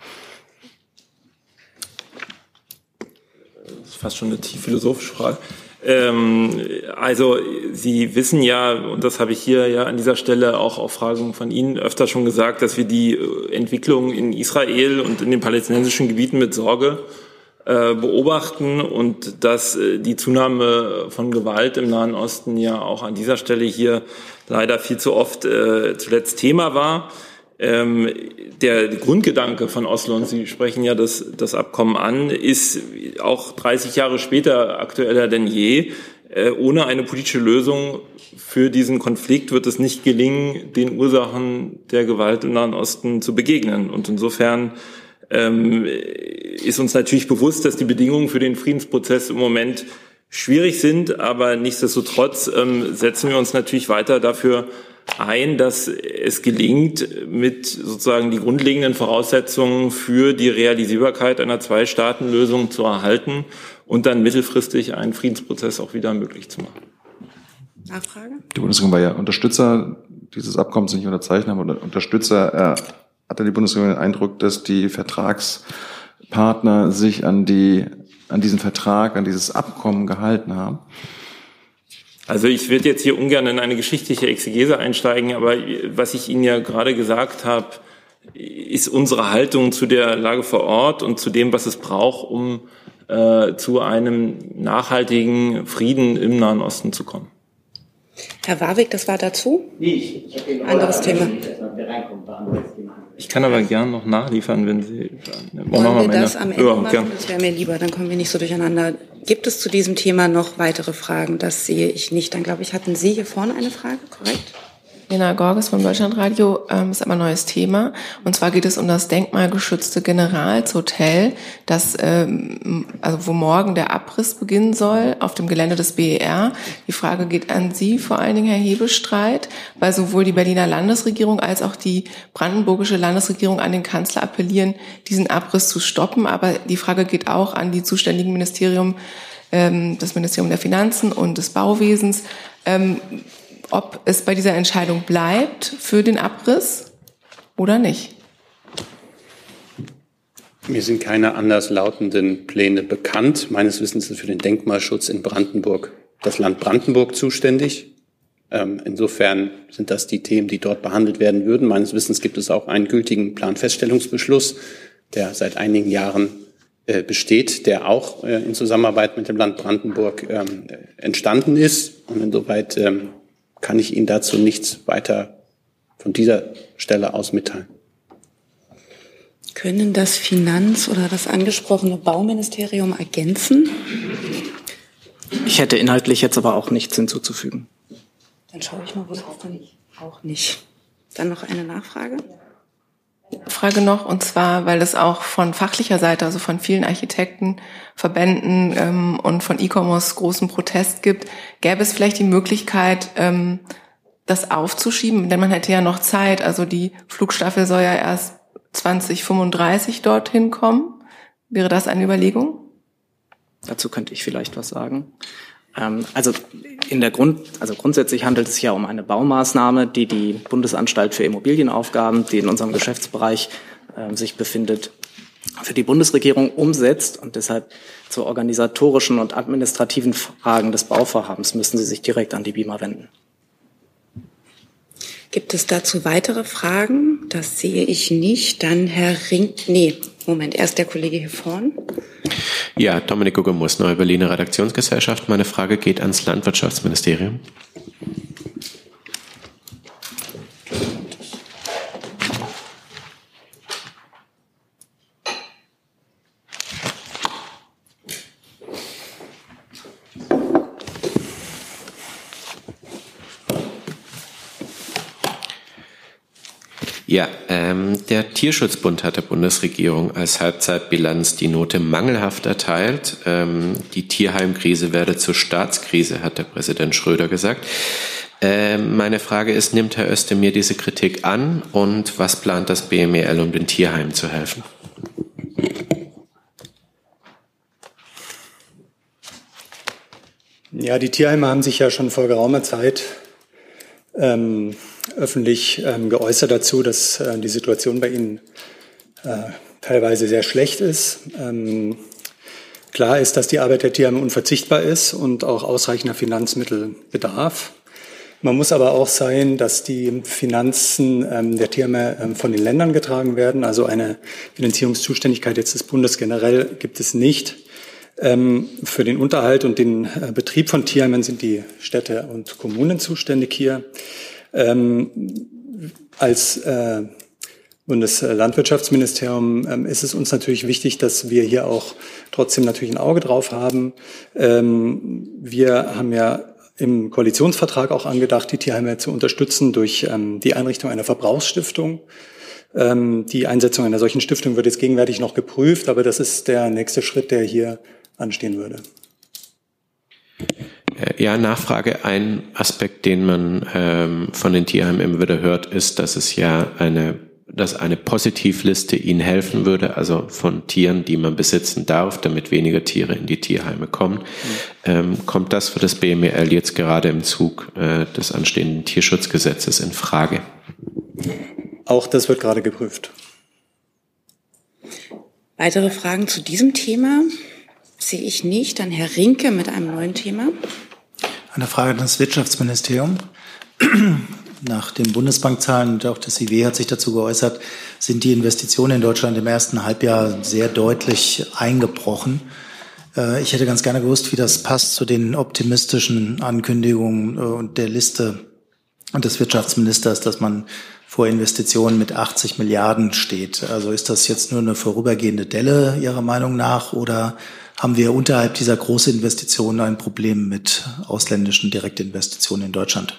Das ist fast schon eine tief philosophische Frage. Ähm, also Sie wissen ja, und das habe ich hier ja an dieser Stelle auch auf Fragen von Ihnen öfter schon gesagt, dass wir die äh, Entwicklung in Israel und in den palästinensischen Gebieten mit Sorge äh, beobachten und dass äh, die Zunahme von Gewalt im Nahen Osten ja auch an dieser Stelle hier leider viel zu oft zuletzt Thema war. Ähm, der Grundgedanke von Oslo, und Sie sprechen ja das, das Abkommen an, ist auch 30 Jahre später aktueller denn je. Äh, ohne eine politische Lösung für diesen Konflikt wird es nicht gelingen, den Ursachen der Gewalt im Nahen Osten zu begegnen. Und insofern ähm, ist uns natürlich bewusst, dass die Bedingungen für den Friedensprozess im Moment schwierig sind, aber nichtsdestotrotz ähm, setzen wir uns natürlich weiter dafür ein, dass es gelingt, mit sozusagen die grundlegenden Voraussetzungen für die Realisierbarkeit einer Zwei-Staaten-Lösung zu erhalten und dann mittelfristig einen Friedensprozess auch wieder möglich zu machen. Nachfrage? Die Bundesregierung war ja Unterstützer dieses Abkommens, nicht Unterzeichner, aber Unterstützer. Äh, hatte die Bundesregierung den Eindruck, dass die Vertragspartner sich an die an diesen Vertrag, an dieses Abkommen gehalten haben? Also ich würde jetzt hier ungern in eine geschichtliche Exegese einsteigen, aber was ich Ihnen ja gerade gesagt habe, ist unsere Haltung zu der Lage vor Ort und zu dem, was es braucht, um äh, zu einem nachhaltigen Frieden im Nahen Osten zu kommen. Herr Warwick, das war dazu? Nee, ich, ich Anderes Thema. Ich kann aber gern noch nachliefern, wenn Sie. Wollen wir, wir das am Ende ja, machen? Gern. Das wäre mir lieber, dann kommen wir nicht so durcheinander. Gibt es zu diesem Thema noch weitere Fragen? Das sehe ich nicht. Dann glaube ich, hatten Sie hier vorne eine Frage, korrekt? Lena Gorges vom Deutschlandradio ähm, ist aber ein neues Thema. Und zwar geht es um das denkmalgeschützte Generalshotel, das, ähm, also wo morgen der Abriss beginnen soll auf dem Gelände des BER. Die Frage geht an Sie, vor allen Dingen Herr Hebestreit, weil sowohl die Berliner Landesregierung als auch die brandenburgische Landesregierung an den Kanzler appellieren, diesen Abriss zu stoppen. Aber die Frage geht auch an die zuständigen Ministerium, ähm, das Ministerium der Finanzen und des Bauwesens. Ob es bei dieser Entscheidung bleibt für den Abriss oder nicht. Mir sind keine anders lautenden Pläne bekannt. Meines Wissens ist für den Denkmalschutz in Brandenburg das Land Brandenburg zuständig. Ähm, insofern sind das die Themen, die dort behandelt werden würden. Meines Wissens gibt es auch einen gültigen Planfeststellungsbeschluss, der seit einigen Jahren äh, besteht, der auch äh, in Zusammenarbeit mit dem Land Brandenburg ähm, entstanden ist. Und insoweit ähm, kann ich Ihnen dazu nichts weiter von dieser Stelle aus mitteilen. Können das Finanz- oder das angesprochene Bauministerium ergänzen? Ich hätte inhaltlich jetzt aber auch nichts hinzuzufügen. Dann schaue ich mal, wo das dann auch nicht. Dann noch eine Nachfrage? Frage noch, und zwar, weil es auch von fachlicher Seite, also von vielen Architekten, Verbänden ähm, und von E-Commerce großen Protest gibt, gäbe es vielleicht die Möglichkeit, ähm, das aufzuschieben, denn man hätte ja noch Zeit. Also die Flugstaffel soll ja erst 2035 dorthin kommen. Wäre das eine Überlegung? Dazu könnte ich vielleicht was sagen. Ähm, also in der Grund, also grundsätzlich handelt es sich ja um eine Baumaßnahme, die die Bundesanstalt für Immobilienaufgaben, die in unserem Geschäftsbereich äh, sich befindet, für die Bundesregierung umsetzt und deshalb zu organisatorischen und administrativen Fragen des Bauvorhabens müssen Sie sich direkt an die BIMA wenden. Gibt es dazu weitere Fragen? Das sehe ich nicht. Dann Herr Ring, nee, Moment, erst der Kollege hier vorn. Ja, Dominik Guggemus, Neue Berliner Redaktionsgesellschaft. Meine Frage geht ans Landwirtschaftsministerium. Ja, ähm, der Tierschutzbund hat der Bundesregierung als Halbzeitbilanz die Note mangelhaft erteilt. Ähm, die Tierheimkrise werde zur Staatskrise, hat der Präsident Schröder gesagt. Ähm, meine Frage ist, nimmt Herr Özdemir diese Kritik an und was plant das BMEL, um den Tierheimen zu helfen? Ja, die Tierheime haben sich ja schon vor geraumer Zeit ähm, öffentlich ähm, geäußert dazu, dass äh, die Situation bei ihnen äh, teilweise sehr schlecht ist. Ähm, klar ist, dass die Arbeit der Tierheime unverzichtbar ist und auch ausreichender Finanzmittel bedarf. Man muss aber auch sein, dass die Finanzen ähm, der Tierheime ähm, von den Ländern getragen werden. Also eine Finanzierungszuständigkeit jetzt des Bundes generell gibt es nicht. Ähm, für den Unterhalt und den äh, Betrieb von Tierheimen sind die Städte und Kommunen zuständig hier. Ähm, als äh, Bundeslandwirtschaftsministerium ähm, ist es uns natürlich wichtig, dass wir hier auch trotzdem natürlich ein Auge drauf haben. Ähm, wir haben ja im Koalitionsvertrag auch angedacht, die Tierheime zu unterstützen durch ähm, die Einrichtung einer Verbrauchsstiftung. Ähm, die Einsetzung einer solchen Stiftung wird jetzt gegenwärtig noch geprüft, aber das ist der nächste Schritt, der hier anstehen würde. Äh, ja, Nachfrage. Ein Aspekt, den man ähm, von den Tierheimen immer wieder hört, ist, dass es ja eine, dass eine Positivliste ihnen helfen würde, also von Tieren, die man besitzen darf, damit weniger Tiere in die Tierheime kommen. Mhm. Ähm, kommt das für das BML jetzt gerade im Zug äh, des anstehenden Tierschutzgesetzes in Frage? Auch das wird gerade geprüft. Weitere Fragen zu diesem Thema sehe ich nicht. Dann Herr Rinke mit einem neuen Thema. Eine Frage an das Wirtschaftsministerium. Nach den Bundesbankzahlen und auch das IW hat sich dazu geäußert, sind die Investitionen in Deutschland im ersten Halbjahr sehr deutlich eingebrochen. Äh, ich hätte ganz gerne gewusst, wie das passt zu den optimistischen Ankündigungen äh, und der Liste des Wirtschaftsministers, dass man vor Investitionen mit 80 Milliarden steht. Also ist das jetzt nur eine vorübergehende Delle Ihrer Meinung nach oder haben wir unterhalb dieser großen Investitionen ein Problem mit ausländischen Direktinvestitionen in Deutschland?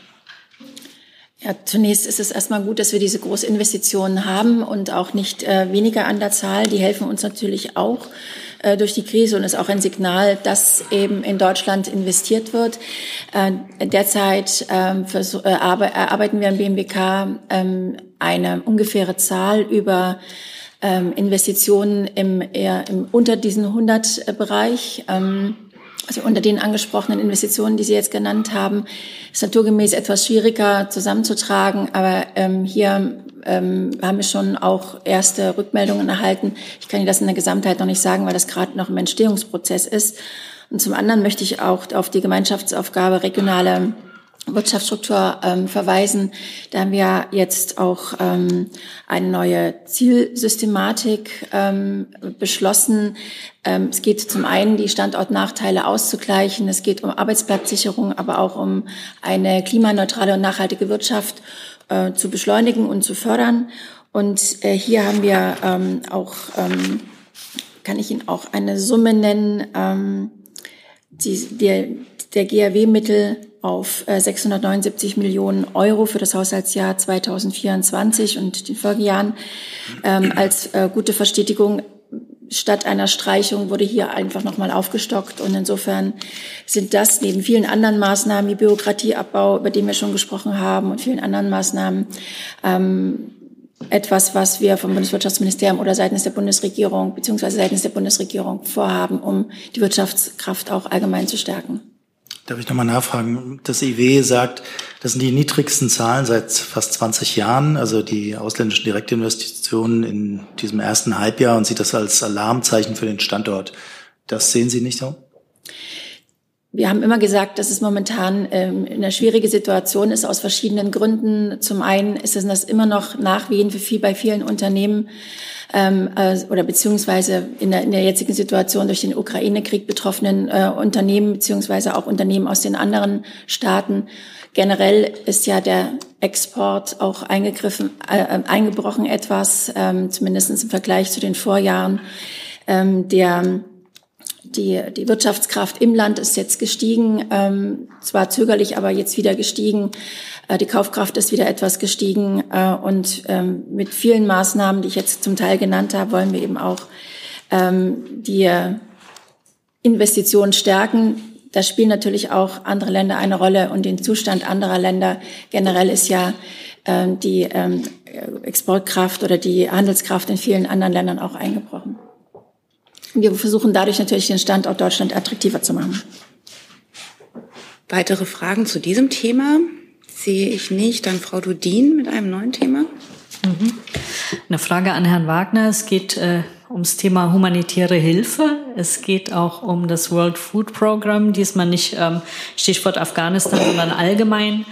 Ja, zunächst ist es erstmal gut, dass wir diese Großinvestitionen haben und auch nicht äh, weniger an der Zahl. Die helfen uns natürlich auch äh, durch die Krise und ist auch ein Signal, dass eben in Deutschland investiert wird. Äh, derzeit ähm, äh, erarbeiten wir am BMWK ähm, eine ungefähre Zahl über ähm, Investitionen im, eher im unter diesen 100 Bereich. Ähm, also unter den angesprochenen Investitionen, die Sie jetzt genannt haben, ist naturgemäß etwas schwieriger zusammenzutragen. Aber ähm, hier ähm, haben wir schon auch erste Rückmeldungen erhalten. Ich kann Ihnen das in der Gesamtheit noch nicht sagen, weil das gerade noch im Entstehungsprozess ist. Und zum anderen möchte ich auch auf die Gemeinschaftsaufgabe regionale Wirtschaftsstruktur ähm, verweisen. Da haben wir jetzt auch ähm, eine neue Zielsystematik ähm, beschlossen. Ähm, es geht zum einen, die Standortnachteile auszugleichen. Es geht um Arbeitsplatzsicherung, aber auch um eine klimaneutrale und nachhaltige Wirtschaft äh, zu beschleunigen und zu fördern. Und äh, hier haben wir ähm, auch, ähm, kann ich Ihnen auch eine Summe nennen, ähm, die, der, der GRW-Mittel auf 679 äh, Millionen Euro für das Haushaltsjahr 2024 und den Folgejahren ähm, als äh, gute Verstetigung. Statt einer Streichung wurde hier einfach nochmal aufgestockt. Und insofern sind das neben vielen anderen Maßnahmen wie Bürokratieabbau, über den wir schon gesprochen haben, und vielen anderen Maßnahmen ähm, etwas, was wir vom Bundeswirtschaftsministerium oder seitens der Bundesregierung beziehungsweise seitens der Bundesregierung vorhaben, um die Wirtschaftskraft auch allgemein zu stärken. Darf ich nochmal nachfragen? Das IW sagt, das sind die niedrigsten Zahlen seit fast 20 Jahren, also die ausländischen Direktinvestitionen in diesem ersten Halbjahr und sieht das als Alarmzeichen für den Standort. Das sehen Sie nicht so? Wir haben immer gesagt, dass es momentan ähm, eine schwierige Situation ist aus verschiedenen Gründen. Zum einen ist es das immer noch Nachwehen für viel bei vielen Unternehmen ähm, äh, oder beziehungsweise in der, in der jetzigen Situation durch den Ukraine-Krieg betroffenen äh, Unternehmen beziehungsweise auch Unternehmen aus den anderen Staaten. Generell ist ja der Export auch eingegriffen, äh, äh eingebrochen etwas, ähm, zumindest im Vergleich zu den Vorjahren. Ähm, der die, die Wirtschaftskraft im Land ist jetzt gestiegen, ähm, zwar zögerlich, aber jetzt wieder gestiegen. Äh, die Kaufkraft ist wieder etwas gestiegen. Äh, und ähm, mit vielen Maßnahmen, die ich jetzt zum Teil genannt habe, wollen wir eben auch ähm, die Investitionen stärken. Da spielen natürlich auch andere Länder eine Rolle und den Zustand anderer Länder. Generell ist ja äh, die ähm, Exportkraft oder die Handelskraft in vielen anderen Ländern auch eingebrochen. Wir versuchen dadurch natürlich den Standort Deutschland attraktiver zu machen. Weitere Fragen zu diesem Thema sehe ich nicht. Dann Frau Dudin mit einem neuen Thema. Mhm. Eine Frage an Herrn Wagner. Es geht äh, ums Thema humanitäre Hilfe. Es geht auch um das World Food Program. Diesmal nicht ähm, Stichwort Afghanistan, sondern allgemein.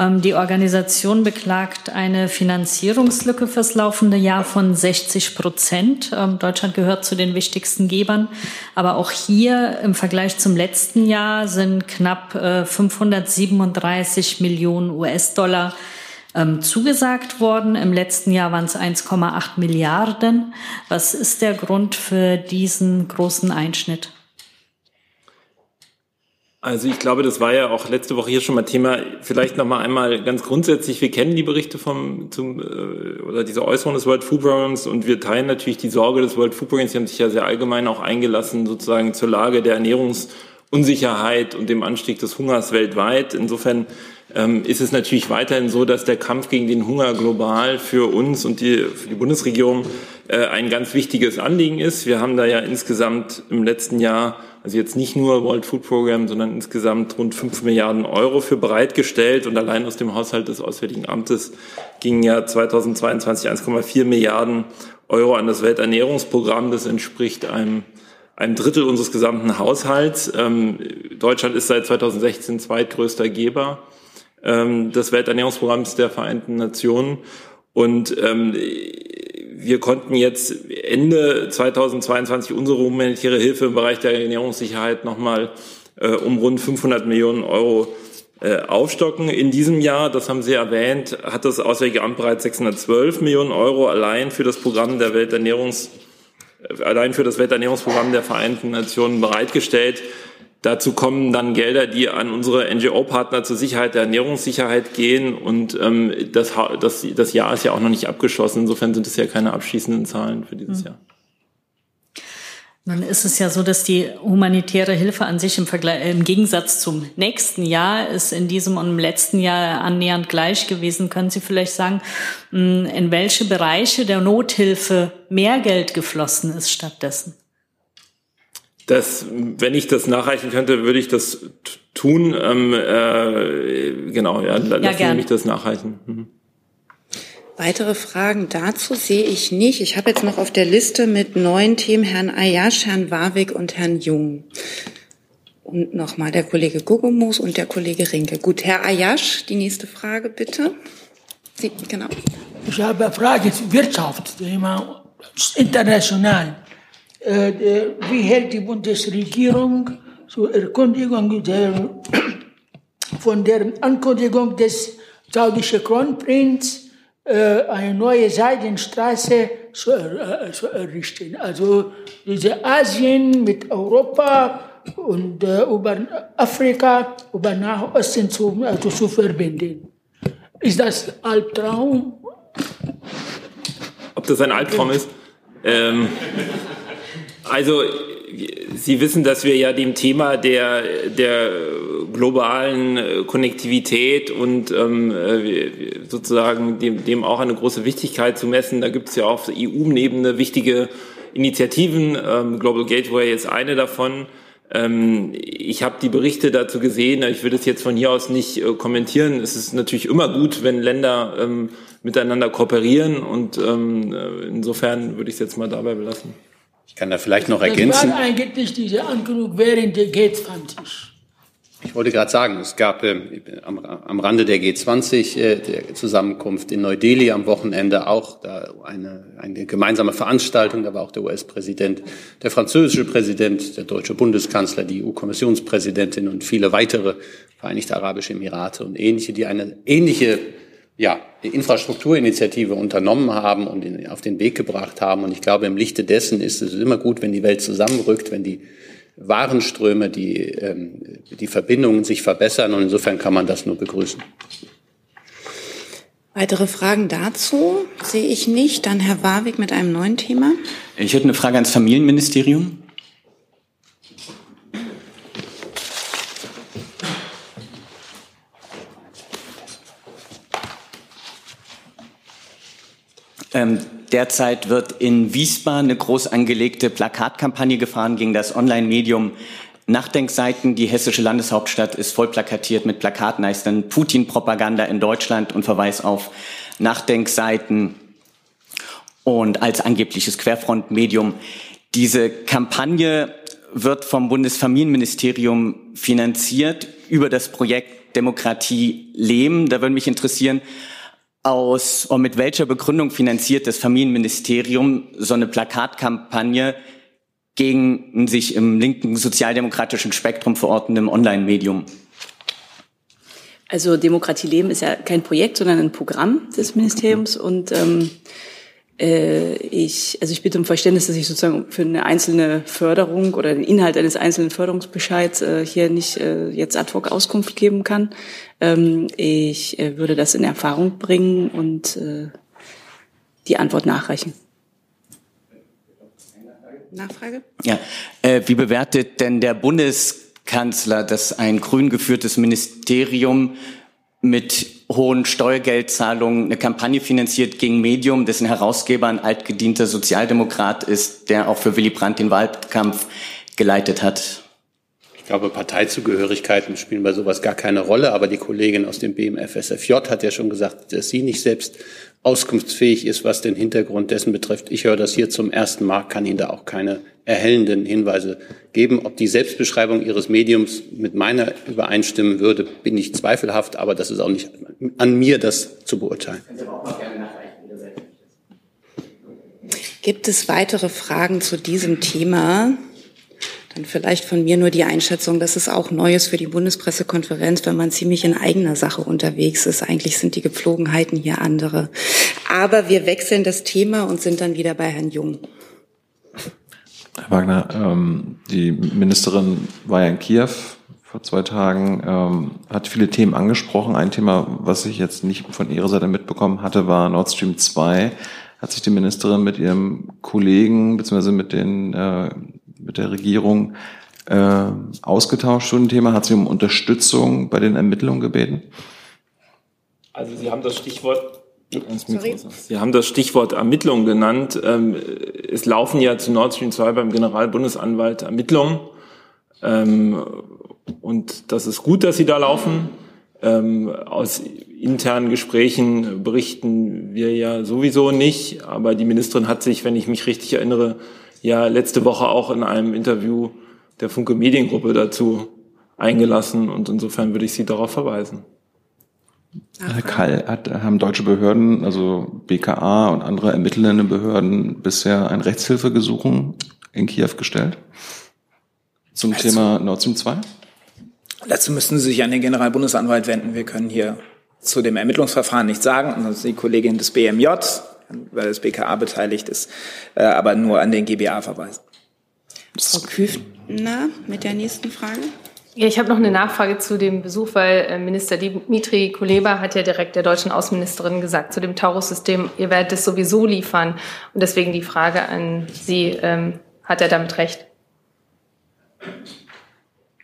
Ähm, die Organisation beklagt eine Finanzierungslücke fürs laufende Jahr von 60 Prozent. Ähm, Deutschland gehört zu den wichtigsten Gebern. Aber auch hier im Vergleich zum letzten Jahr sind knapp 537 äh, Millionen US-Dollar ähm, zugesagt worden. Im letzten Jahr waren es 1,8 Milliarden. Was ist der Grund für diesen großen Einschnitt? Also ich glaube, das war ja auch letzte Woche hier schon mal Thema. Vielleicht noch mal einmal ganz grundsätzlich: Wir kennen die Berichte vom zum äh, oder diese Äußerung des World Food Programs und wir teilen natürlich die Sorge des World Food Programs. Sie haben sich ja sehr allgemein auch eingelassen sozusagen zur Lage der Ernährungs Unsicherheit und dem Anstieg des Hungers weltweit. Insofern ist es natürlich weiterhin so, dass der Kampf gegen den Hunger global für uns und die, für die Bundesregierung äh, ein ganz wichtiges Anliegen ist. Wir haben da ja insgesamt im letzten Jahr, also jetzt nicht nur World Food Program, sondern insgesamt rund fünf Milliarden Euro für bereitgestellt und allein aus dem Haushalt des Auswärtigen Amtes gingen ja 2022 1,4 Milliarden Euro an das Welternährungsprogramm. Das entspricht einem einem Drittel unseres gesamten Haushalts. Ähm, Deutschland ist seit 2016 zweitgrößter Geber ähm, des Welternährungsprogramms der Vereinten Nationen. Und ähm, wir konnten jetzt Ende 2022 unsere humanitäre Hilfe im Bereich der Ernährungssicherheit nochmal äh, um rund 500 Millionen Euro äh, aufstocken. In diesem Jahr, das haben Sie erwähnt, hat das Auswärtige Amt bereits 612 Millionen Euro allein für das Programm der Welternährungs allein für das Welternährungsprogramm der Vereinten Nationen bereitgestellt. Dazu kommen dann Gelder, die an unsere NGO-Partner zur Sicherheit der Ernährungssicherheit gehen. Und ähm, das, das, das Jahr ist ja auch noch nicht abgeschlossen. Insofern sind es ja keine abschließenden Zahlen für dieses mhm. Jahr. Nun ist es ja so, dass die humanitäre Hilfe an sich im, Vergleich, im Gegensatz zum nächsten Jahr ist in diesem und im letzten Jahr annähernd gleich gewesen. Können Sie vielleicht sagen, hm, in welche Bereiche der Nothilfe mehr Geld geflossen ist stattdessen? Das, wenn ich das nachreichen könnte, würde ich das tun. Ähm, äh, genau, ja, lassen ja, Sie mich das nachreichen. Mhm. Weitere Fragen dazu sehe ich nicht. Ich habe jetzt noch auf der Liste mit neun Themen Herrn Ayash, Herrn Warwick und Herrn Jung. Und nochmal der Kollege Gugemus und der Kollege Rinke. Gut, Herr Ayash, die nächste Frage bitte. Sie, genau. Ich habe eine Frage zur Wirtschaft, international. Äh, wie hält die Bundesregierung zur Erkundigung der, von der Ankündigung des saudischen Kronprinz äh, eine neue Seidenstraße zu, äh, zu, errichten. Also diese Asien mit Europa und über Afrika, über Nahosten zu, also zu verbinden. Ist das Albtraum? Ob das ein Albtraum ist? Ähm, also Sie wissen, dass wir ja dem Thema der, der globalen äh, Konnektivität und ähm, äh, sozusagen dem, dem auch eine große Wichtigkeit zu messen. Da gibt es ja auf EU-Ebene wichtige Initiativen. Ähm, Global Gateway ist eine davon. Ähm, ich habe die Berichte dazu gesehen. Ich würde es jetzt von hier aus nicht äh, kommentieren. Es ist natürlich immer gut, wenn Länder ähm, miteinander kooperieren und ähm, äh, insofern würde ich es jetzt mal dabei belassen. Ich kann da vielleicht noch ergänzen. Das war eigentlich diese Ankündigung während der G20. Ich wollte gerade sagen, es gab äh, am, am, Rande der G20 äh, der Zusammenkunft in Neu-Delhi am Wochenende auch da eine, eine gemeinsame Veranstaltung. Da war auch der US-Präsident, der französische Präsident, der deutsche Bundeskanzler, die EU-Kommissionspräsidentin und viele weitere Vereinigte Arabische Emirate und ähnliche, die eine ähnliche ja, Infrastrukturinitiative unternommen haben und in, auf den Weg gebracht haben. Und ich glaube, im Lichte dessen ist es immer gut, wenn die Welt zusammenrückt, wenn die Warenströme, die, ähm, die Verbindungen sich verbessern. Und insofern kann man das nur begrüßen. Weitere Fragen dazu sehe ich nicht. Dann Herr Warwick mit einem neuen Thema. Ich hätte eine Frage ans Familienministerium. Ähm, derzeit wird in Wiesbaden eine groß angelegte Plakatkampagne gefahren gegen das Online-Medium Nachdenkseiten. Die hessische Landeshauptstadt ist voll plakatiert mit Plakaten, heißt dann Putin-Propaganda in Deutschland und Verweis auf Nachdenkseiten und als angebliches Querfrontmedium. Diese Kampagne wird vom Bundesfamilienministerium finanziert über das Projekt Demokratie leben. Da würde mich interessieren, aus und mit welcher Begründung finanziert das Familienministerium so eine Plakatkampagne gegen ein sich im linken sozialdemokratischen Spektrum verortenden Online-Medium? Also Demokratie leben ist ja kein Projekt, sondern ein Programm des Ministeriums und ähm, äh, ich, also ich bitte um Verständnis, dass ich sozusagen für eine einzelne Förderung oder den Inhalt eines einzelnen Förderungsbescheids äh, hier nicht äh, jetzt ad hoc Auskunft geben kann. Ähm, ich äh, würde das in Erfahrung bringen und äh, die Antwort nachreichen. Nachfrage? Ja. Äh, wie bewertet denn der Bundes Kanzler, dass ein grün geführtes Ministerium mit hohen Steuergeldzahlungen eine Kampagne finanziert gegen Medium, dessen Herausgeber ein altgedienter Sozialdemokrat ist, der auch für Willy Brandt den Wahlkampf geleitet hat. Ich glaube, Parteizugehörigkeiten spielen bei sowas gar keine Rolle. Aber die Kollegin aus dem BMFSFJ hat ja schon gesagt, dass sie nicht selbst auskunftsfähig ist, was den Hintergrund dessen betrifft. Ich höre das hier zum ersten Mal, kann Ihnen da auch keine erhellenden Hinweise geben. Ob die Selbstbeschreibung Ihres Mediums mit meiner übereinstimmen würde, bin ich zweifelhaft, aber das ist auch nicht an mir, das zu beurteilen. Gibt es weitere Fragen zu diesem Thema? Dann vielleicht von mir nur die Einschätzung, dass es auch Neues für die Bundespressekonferenz, wenn man ziemlich in eigener Sache unterwegs ist. Eigentlich sind die Gepflogenheiten hier andere. Aber wir wechseln das Thema und sind dann wieder bei Herrn Jung. Herr Wagner, ähm, die Ministerin war ja in Kiew vor zwei Tagen, ähm, hat viele Themen angesprochen. Ein Thema, was ich jetzt nicht von Ihrer Seite mitbekommen hatte, war Nord Stream 2. Hat sich die Ministerin mit ihrem Kollegen beziehungsweise mit den äh, mit der Regierung äh, ausgetauscht zu dem Thema? Hat sie um Unterstützung bei den Ermittlungen gebeten? Also Sie haben das Stichwort Sie haben das Stichwort Ermittlungen genannt. Ähm, es laufen ja zu Nord Stream 2 beim Generalbundesanwalt Ermittlungen. Ähm, und das ist gut, dass sie da laufen. Ähm, aus internen Gesprächen berichten wir ja sowieso nicht. Aber die Ministerin hat sich, wenn ich mich richtig erinnere, ja letzte Woche auch in einem Interview der Funke Mediengruppe dazu eingelassen und insofern würde ich Sie darauf verweisen. Herr Kall, hat, haben deutsche Behörden, also BKA und andere ermittelnde Behörden bisher ein Rechtshilfegesuch in Kiew gestellt zum also, Thema Nord Stream 2? Dazu müssten Sie sich an den Generalbundesanwalt wenden. Wir können hier zu dem Ermittlungsverfahren nichts sagen. Das ist die Kollegin des BMJ, weil das BKA beteiligt ist, äh, aber nur an den GBA verweisen. Frau Küfner mit der nächsten Frage. Ja, ich habe noch eine Nachfrage zu dem Besuch, weil äh, Minister Dimitri Kuleba hat ja direkt der deutschen Außenministerin gesagt zu dem Taurus-System, ihr werdet es sowieso liefern. Und deswegen die Frage an Sie, ähm, hat er damit recht?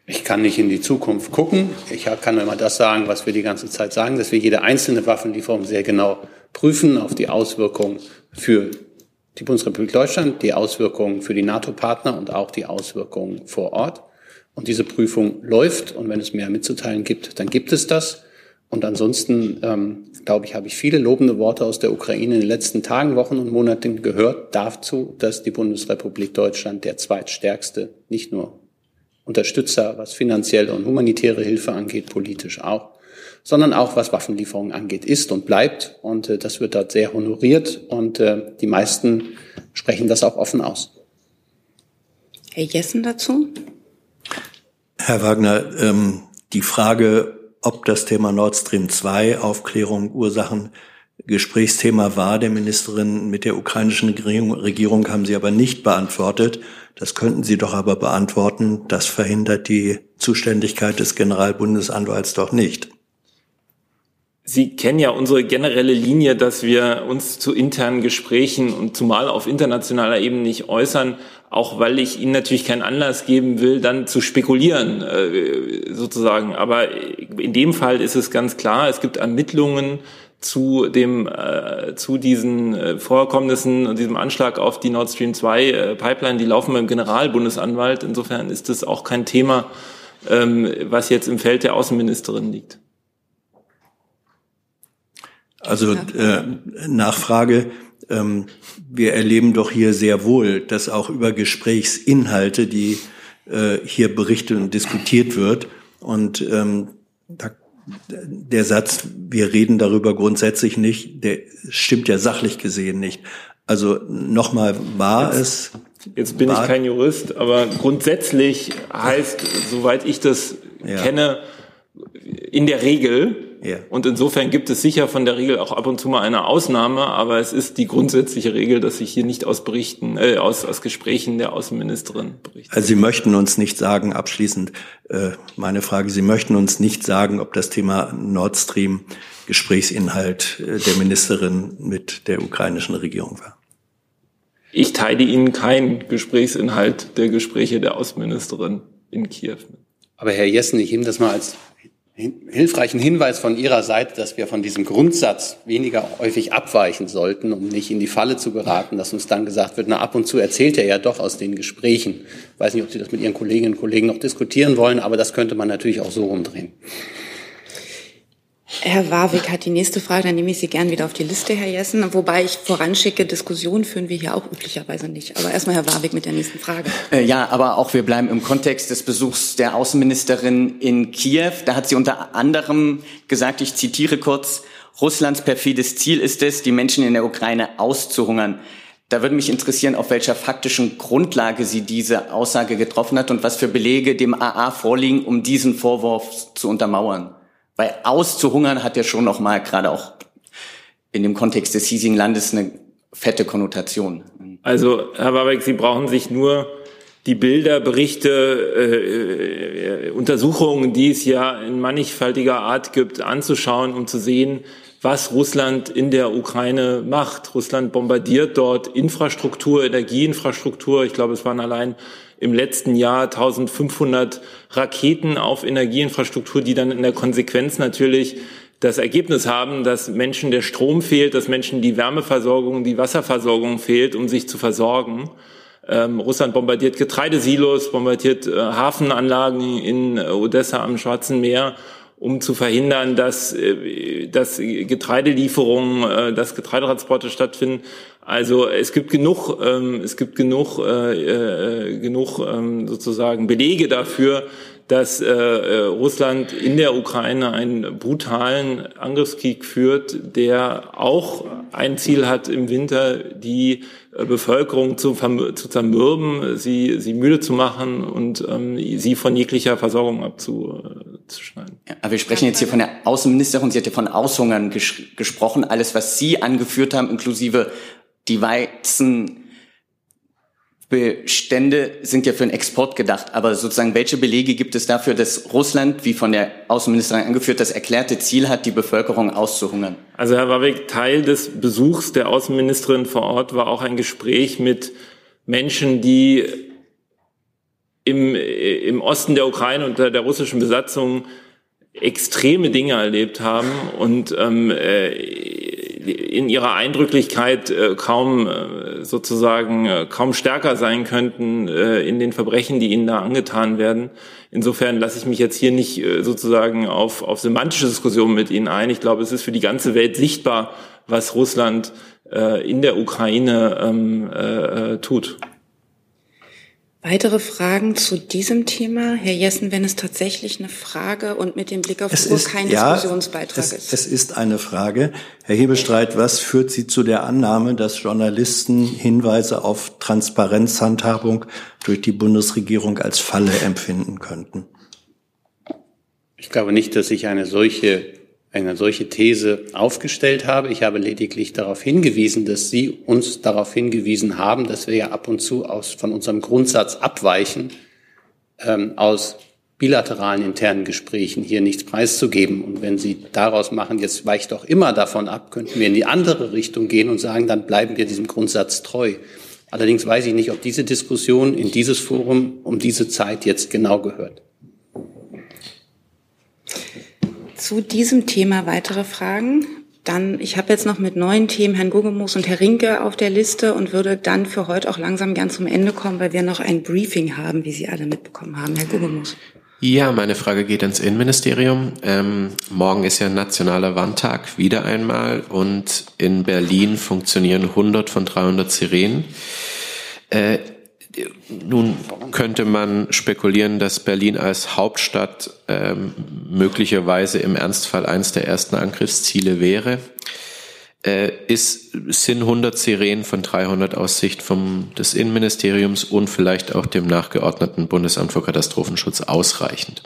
Ich kann nicht in die Zukunft gucken. Ich kann immer das sagen, was wir die ganze Zeit sagen, dass wir jede einzelne Waffenlieferung sehr genau prüfen auf die Auswirkungen für die Bundesrepublik Deutschland, die Auswirkungen für die NATO-Partner und auch die Auswirkungen vor Ort. Und diese Prüfung läuft und wenn es mehr mitzuteilen gibt, dann gibt es das. Und ansonsten, ähm, glaube ich, habe ich viele lobende Worte aus der Ukraine in den letzten Tagen, Wochen und Monaten gehört dazu, dass die Bundesrepublik Deutschland der zweitstärkste, nicht nur Unterstützer, was finanzielle und humanitäre Hilfe angeht, politisch auch, sondern auch was Waffenlieferungen angeht, ist und bleibt. Und äh, das wird dort sehr honoriert und äh, die meisten sprechen das auch offen aus. Herr Jessen dazu? Herr Wagner, ähm, die Frage, ob das Thema Nord Stream 2, Aufklärung, Ursachen, Gesprächsthema war der Ministerin mit der ukrainischen Regierung, Regierung haben Sie aber nicht beantwortet. Das könnten Sie doch aber beantworten. Das verhindert die Zuständigkeit des Generalbundesanwalts doch nicht. Sie kennen ja unsere generelle Linie, dass wir uns zu internen Gesprächen und zumal auf internationaler Ebene nicht äußern, auch weil ich Ihnen natürlich keinen Anlass geben will, dann zu spekulieren äh, sozusagen. Aber in dem Fall ist es ganz klar, es gibt Ermittlungen zu dem äh, zu diesen äh, Vorkommnissen und diesem Anschlag auf die Nord Stream 2 äh, Pipeline, die laufen beim Generalbundesanwalt. Insofern ist das auch kein Thema, ähm, was jetzt im Feld der Außenministerin liegt. Also äh, Nachfrage. Ähm, wir erleben doch hier sehr wohl, dass auch über Gesprächsinhalte, die äh, hier berichtet und diskutiert wird. Und ähm, da, der Satz, wir reden darüber grundsätzlich nicht, der stimmt ja sachlich gesehen nicht. Also nochmal, war jetzt, es. Jetzt bin ich kein Jurist, aber grundsätzlich heißt, soweit ich das ja. kenne, in der Regel ja. Und insofern gibt es sicher von der Regel auch ab und zu mal eine Ausnahme, aber es ist die grundsätzliche Regel, dass ich hier nicht aus Berichten, äh, aus, aus Gesprächen der Außenministerin berichte. Also Sie möchten uns nicht sagen, abschließend äh, meine Frage, Sie möchten uns nicht sagen, ob das Thema Nord Stream Gesprächsinhalt äh, der Ministerin mit der ukrainischen Regierung war. Ich teile Ihnen keinen Gesprächsinhalt der Gespräche der Außenministerin in Kiew mit. Aber Herr Jessen, ich nehme das mal als hilfreichen Hinweis von Ihrer Seite, dass wir von diesem Grundsatz weniger häufig abweichen sollten, um nicht in die Falle zu geraten, dass uns dann gesagt wird, na ab und zu erzählt er ja doch aus den Gesprächen. Ich weiß nicht, ob Sie das mit Ihren Kolleginnen und Kollegen noch diskutieren wollen, aber das könnte man natürlich auch so umdrehen. Herr Warwick hat die nächste Frage, dann nehme ich Sie gern wieder auf die Liste, Herr Jessen. Wobei ich voranschicke, Diskussionen führen wir hier auch üblicherweise nicht. Aber erstmal Herr Warwick mit der nächsten Frage. Äh, ja, aber auch wir bleiben im Kontext des Besuchs der Außenministerin in Kiew. Da hat sie unter anderem gesagt, ich zitiere kurz, Russlands perfides Ziel ist es, die Menschen in der Ukraine auszuhungern. Da würde mich interessieren, auf welcher faktischen Grundlage sie diese Aussage getroffen hat und was für Belege dem AA vorliegen, um diesen Vorwurf zu untermauern. Weil auszuhungern hat ja schon noch mal gerade auch in dem Kontext des hiesigen Landes eine fette Konnotation. Also, Herr Warbeck, Sie brauchen sich nur die Bilder, Berichte, äh, äh, Untersuchungen, die es ja in mannigfaltiger Art gibt, anzuschauen, um zu sehen, was Russland in der Ukraine macht. Russland bombardiert dort Infrastruktur, Energieinfrastruktur. Ich glaube, es waren allein im letzten Jahr 1500 Raketen auf Energieinfrastruktur, die dann in der Konsequenz natürlich das Ergebnis haben, dass Menschen der Strom fehlt, dass Menschen die Wärmeversorgung, die Wasserversorgung fehlt, um sich zu versorgen. Ähm, Russland bombardiert Getreidesilos, bombardiert äh, Hafenanlagen in äh, Odessa am Schwarzen Meer, um zu verhindern, dass, äh, dass Getreidelieferungen, äh, dass Getreidetransporte stattfinden. Also es gibt genug, ähm, es gibt genug, äh, äh, genug ähm, sozusagen Belege dafür, dass äh, äh, Russland in der Ukraine einen brutalen Angriffskrieg führt, der auch ein Ziel hat, im Winter die äh, Bevölkerung zu, zu zermürben, sie, sie müde zu machen und ähm, sie von jeglicher Versorgung abzuschneiden. Ja, aber wir sprechen jetzt hier von der Außenministerin, sie hat ja von Aushungern ges gesprochen. Alles, was Sie angeführt haben, inklusive die Weizenbestände sind ja für den Export gedacht, aber sozusagen welche Belege gibt es dafür, dass Russland, wie von der Außenministerin angeführt, das erklärte Ziel hat, die Bevölkerung auszuhungern? Also Herr Warwick, Teil des Besuchs der Außenministerin vor Ort war auch ein Gespräch mit Menschen, die im, im Osten der Ukraine unter der russischen Besatzung extreme Dinge erlebt haben und ähm, äh, in ihrer Eindrücklichkeit äh, kaum äh, sozusagen äh, kaum stärker sein könnten in den Verbrechen, die ihnen da angetan werden. Insofern lasse ich mich jetzt hier nicht sozusagen auf, auf semantische Diskussionen mit Ihnen ein. Ich glaube, es ist für die ganze Welt sichtbar, was Russland in der Ukraine ähm, äh, äh tut. Weitere Fragen zu diesem Thema? Herr Jessen, wenn es tatsächlich eine Frage und mit dem Blick auf die Uhr kein ja, Diskussionsbeitrag es, ist. Es ist eine Frage. Herr Hebestreit, was führt Sie zu der Annahme, dass Journalisten Hinweise auf Transparenzhandhabung durch die Bundesregierung als Falle empfinden könnten? Ich glaube nicht, dass ich eine solche eine solche These aufgestellt habe. Ich habe lediglich darauf hingewiesen, dass Sie uns darauf hingewiesen haben, dass wir ja ab und zu aus, von unserem Grundsatz abweichen, ähm, aus bilateralen internen Gesprächen hier nichts preiszugeben. Und wenn Sie daraus machen, jetzt weicht doch immer davon ab, könnten wir in die andere Richtung gehen und sagen, dann bleiben wir diesem Grundsatz treu. Allerdings weiß ich nicht, ob diese Diskussion in dieses Forum um diese Zeit jetzt genau gehört. Zu diesem Thema weitere Fragen? Dann, ich habe jetzt noch mit neuen Themen Herrn Guggemus und Herr Rinke auf der Liste und würde dann für heute auch langsam gern zum Ende kommen, weil wir noch ein Briefing haben, wie Sie alle mitbekommen haben. Herr Guggemus. Ja, meine Frage geht ins Innenministerium. Ähm, morgen ist ja nationaler Warntag wieder einmal und in Berlin funktionieren 100 von 300 Sirenen. Äh, nun könnte man spekulieren, dass Berlin als Hauptstadt ähm, möglicherweise im Ernstfall eines der ersten Angriffsziele wäre. Äh, ist, sind 100 Sirenen von 300 aus Sicht vom, des Innenministeriums und vielleicht auch dem nachgeordneten Bundesamt für Katastrophenschutz ausreichend?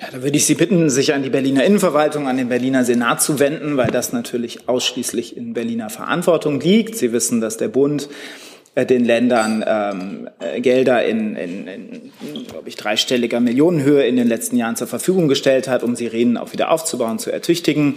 Ja, da würde ich Sie bitten, sich an die Berliner Innenverwaltung, an den Berliner Senat zu wenden, weil das natürlich ausschließlich in Berliner Verantwortung liegt. Sie wissen, dass der Bund den Ländern ähm, äh, Gelder in, in, in glaube ich, dreistelliger Millionenhöhe in den letzten Jahren zur Verfügung gestellt hat, um Sirenen auch wieder aufzubauen, zu ertüchtigen.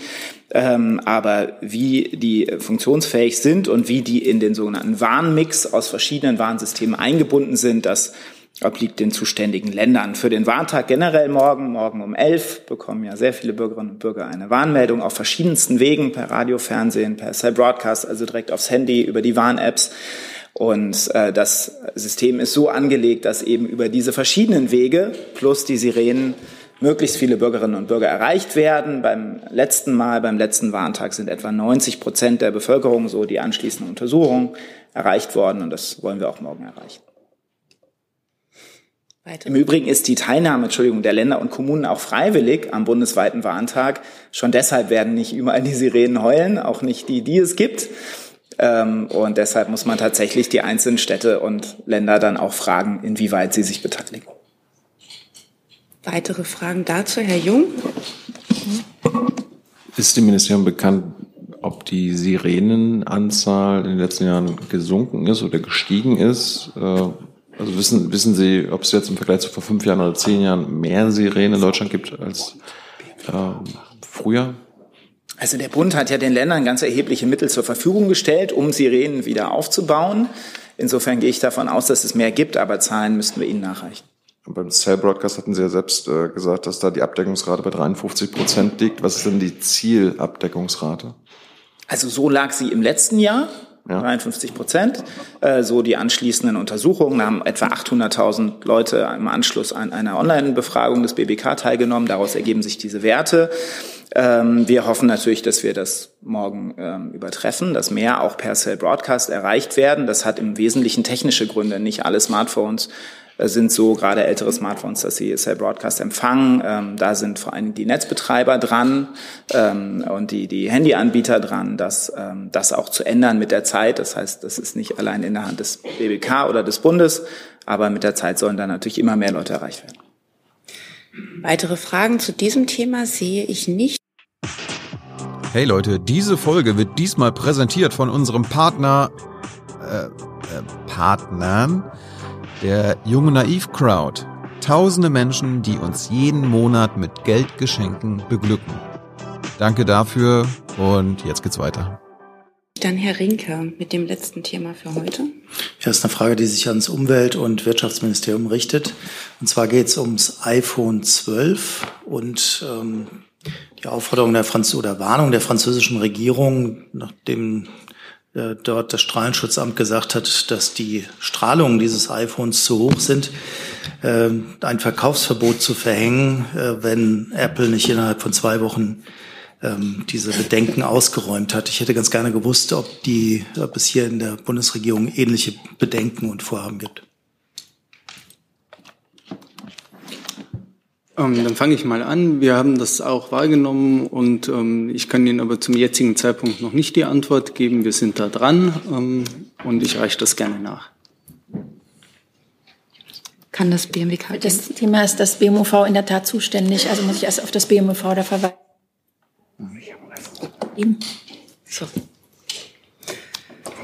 Ähm, aber wie die funktionsfähig sind und wie die in den sogenannten Warnmix aus verschiedenen Warnsystemen eingebunden sind, das obliegt den zuständigen Ländern. Für den Warntag generell morgen, morgen um 11, bekommen ja sehr viele Bürgerinnen und Bürger eine Warnmeldung auf verschiedensten Wegen, per Radio, Fernsehen, per Cell Broadcast, also direkt aufs Handy, über die Warn-Apps. Und äh, das System ist so angelegt, dass eben über diese verschiedenen Wege plus die Sirenen möglichst viele Bürgerinnen und Bürger erreicht werden. Beim letzten Mal, beim letzten Warntag sind etwa 90 Prozent der Bevölkerung, so die anschließenden Untersuchungen, erreicht worden. Und das wollen wir auch morgen erreichen. Weiter. Im Übrigen ist die Teilnahme, Entschuldigung, der Länder und Kommunen auch freiwillig am bundesweiten Warntag. Schon deshalb werden nicht überall die Sirenen heulen, auch nicht die, die es gibt. Ähm, und deshalb muss man tatsächlich die einzelnen Städte und Länder dann auch fragen, inwieweit sie sich beteiligen. Weitere Fragen dazu, Herr Jung? Ist dem Ministerium bekannt, ob die Sirenenanzahl in den letzten Jahren gesunken ist oder gestiegen ist? Äh, also wissen, wissen Sie, ob es jetzt im Vergleich zu vor fünf Jahren oder zehn Jahren mehr Sirenen in Deutschland gibt als äh, früher? Also der Bund hat ja den Ländern ganz erhebliche Mittel zur Verfügung gestellt, um Sirenen wieder aufzubauen. Insofern gehe ich davon aus, dass es mehr gibt, aber Zahlen müssten wir Ihnen nachreichen. Beim Cell Broadcast hatten Sie ja selbst äh, gesagt, dass da die Abdeckungsrate bei 53 Prozent liegt. Was ist denn die Zielabdeckungsrate? Also so lag sie im letzten Jahr. Ja. 53 Prozent. Äh, so die anschließenden Untersuchungen da haben etwa 800.000 Leute im Anschluss an einer Online-Befragung des BBK teilgenommen. Daraus ergeben sich diese Werte. Ähm, wir hoffen natürlich, dass wir das morgen ähm, übertreffen, dass mehr auch per Cell Broadcast erreicht werden. Das hat im Wesentlichen technische Gründe. Nicht alle Smartphones sind so gerade ältere Smartphones, dass sie Cell Broadcast empfangen. Ähm, da sind vor allem die Netzbetreiber dran ähm, und die, die Handyanbieter dran, das, ähm, das auch zu ändern mit der Zeit. Das heißt, das ist nicht allein in der Hand des BBK oder des Bundes, aber mit der Zeit sollen da natürlich immer mehr Leute erreicht werden. Weitere Fragen zu diesem Thema sehe ich nicht. Hey Leute, diese Folge wird diesmal präsentiert von unserem Partner, äh, äh, Partnern, der Junge Naiv Crowd. Tausende Menschen, die uns jeden Monat mit Geldgeschenken beglücken. Danke dafür und jetzt geht's weiter. Dann Herr Rinke mit dem letzten Thema für heute. Ja, das ist eine Frage, die sich ans Umwelt- und Wirtschaftsministerium richtet. Und zwar geht es ums iPhone 12 und ähm, die Aufforderung der Franz oder Warnung der französischen Regierung, nachdem dort das Strahlenschutzamt gesagt hat, dass die Strahlungen dieses iPhones zu hoch sind, äh, ein Verkaufsverbot zu verhängen, äh, wenn Apple nicht innerhalb von zwei Wochen ähm, diese Bedenken ausgeräumt hat. Ich hätte ganz gerne gewusst, ob, die, ob es hier in der Bundesregierung ähnliche Bedenken und Vorhaben gibt. Ähm, dann fange ich mal an. Wir haben das auch wahrgenommen und ähm, ich kann Ihnen aber zum jetzigen Zeitpunkt noch nicht die Antwort geben. Wir sind da dran ähm, und ich reiche das gerne nach. Kann das BMWK? Das Thema ist das BMUV in der Tat zuständig. Also muss ich erst auf das BMUV da verweisen. So.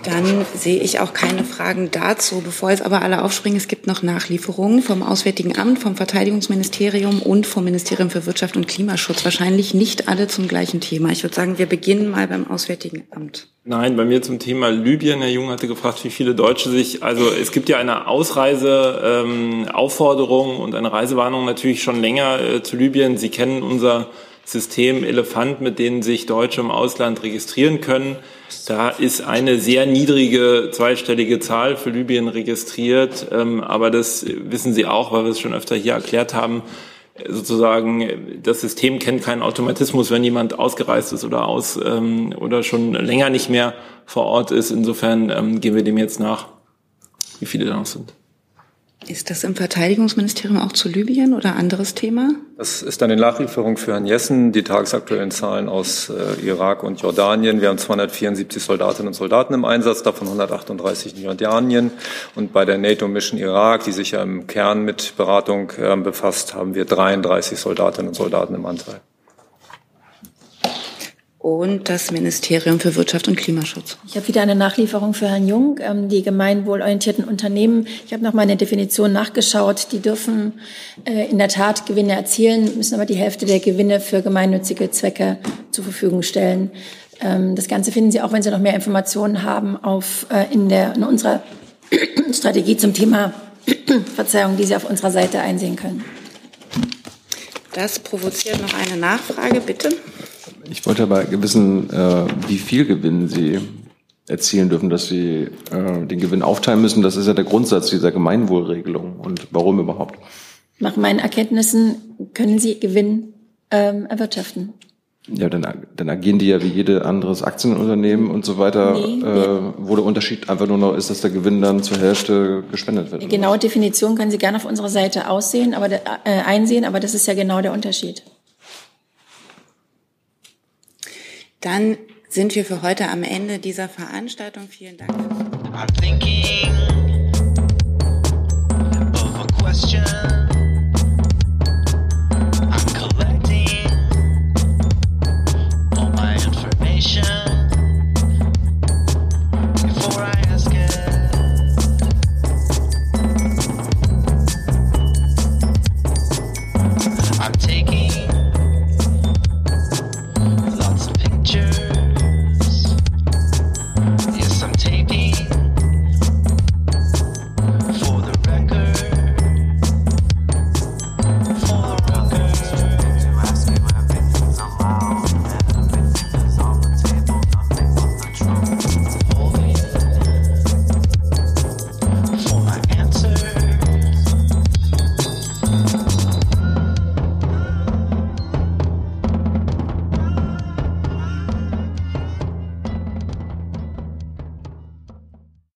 Dann sehe ich auch keine Fragen dazu. Bevor jetzt aber alle aufspringen, es gibt noch Nachlieferungen vom Auswärtigen Amt, vom Verteidigungsministerium und vom Ministerium für Wirtschaft und Klimaschutz. Wahrscheinlich nicht alle zum gleichen Thema. Ich würde sagen, wir beginnen mal beim Auswärtigen Amt. Nein, bei mir zum Thema Libyen. Herr Jung hatte gefragt, wie viele Deutsche sich, also es gibt ja eine Ausreiseaufforderung ähm, und eine Reisewarnung natürlich schon länger äh, zu Libyen. Sie kennen unser System Elefant, mit denen sich Deutsche im Ausland registrieren können. Da ist eine sehr niedrige zweistellige Zahl für Libyen registriert, ähm, aber das wissen Sie auch, weil wir es schon öfter hier erklärt haben. Sozusagen, das System kennt keinen Automatismus, wenn jemand ausgereist ist oder aus ähm, oder schon länger nicht mehr vor Ort ist. Insofern ähm, gehen wir dem jetzt nach, wie viele da noch sind. Ist das im Verteidigungsministerium auch zu Libyen oder anderes Thema? Das ist eine Nachlieferung für Herrn Jessen, die tagesaktuellen Zahlen aus äh, Irak und Jordanien. Wir haben 274 Soldatinnen und Soldaten im Einsatz, davon 138 in Jordanien. Und bei der NATO-Mission Irak, die sich ja im Kern mit Beratung äh, befasst, haben wir 33 Soldatinnen und Soldaten im Anteil und das Ministerium für Wirtschaft und Klimaschutz. Ich habe wieder eine Nachlieferung für Herrn Jung. Ähm, die gemeinwohlorientierten Unternehmen, ich habe noch mal eine Definition nachgeschaut, die dürfen äh, in der Tat Gewinne erzielen, müssen aber die Hälfte der Gewinne für gemeinnützige Zwecke zur Verfügung stellen. Ähm, das Ganze finden Sie auch, wenn Sie noch mehr Informationen haben, auf, äh, in, der, in unserer Strategie zum Thema Verzeihung, die Sie auf unserer Seite einsehen können. Das provoziert noch eine Nachfrage, bitte. Ich wollte aber wissen, äh, wie viel Gewinn Sie erzielen dürfen, dass Sie äh, den Gewinn aufteilen müssen. Das ist ja der Grundsatz dieser Gemeinwohlregelung. Und warum überhaupt? Nach meinen Erkenntnissen können Sie Gewinn ähm, erwirtschaften. Ja, dann, dann agieren die ja wie jede anderes Aktienunternehmen und so weiter, nee, äh, wo der Unterschied einfach nur noch ist, dass der Gewinn dann zur Hälfte gespendet wird. Die genaue Definition können Sie gerne auf unserer Seite aussehen, aber, äh, einsehen, aber das ist ja genau der Unterschied. Dann sind wir für heute am Ende dieser Veranstaltung. Vielen Dank.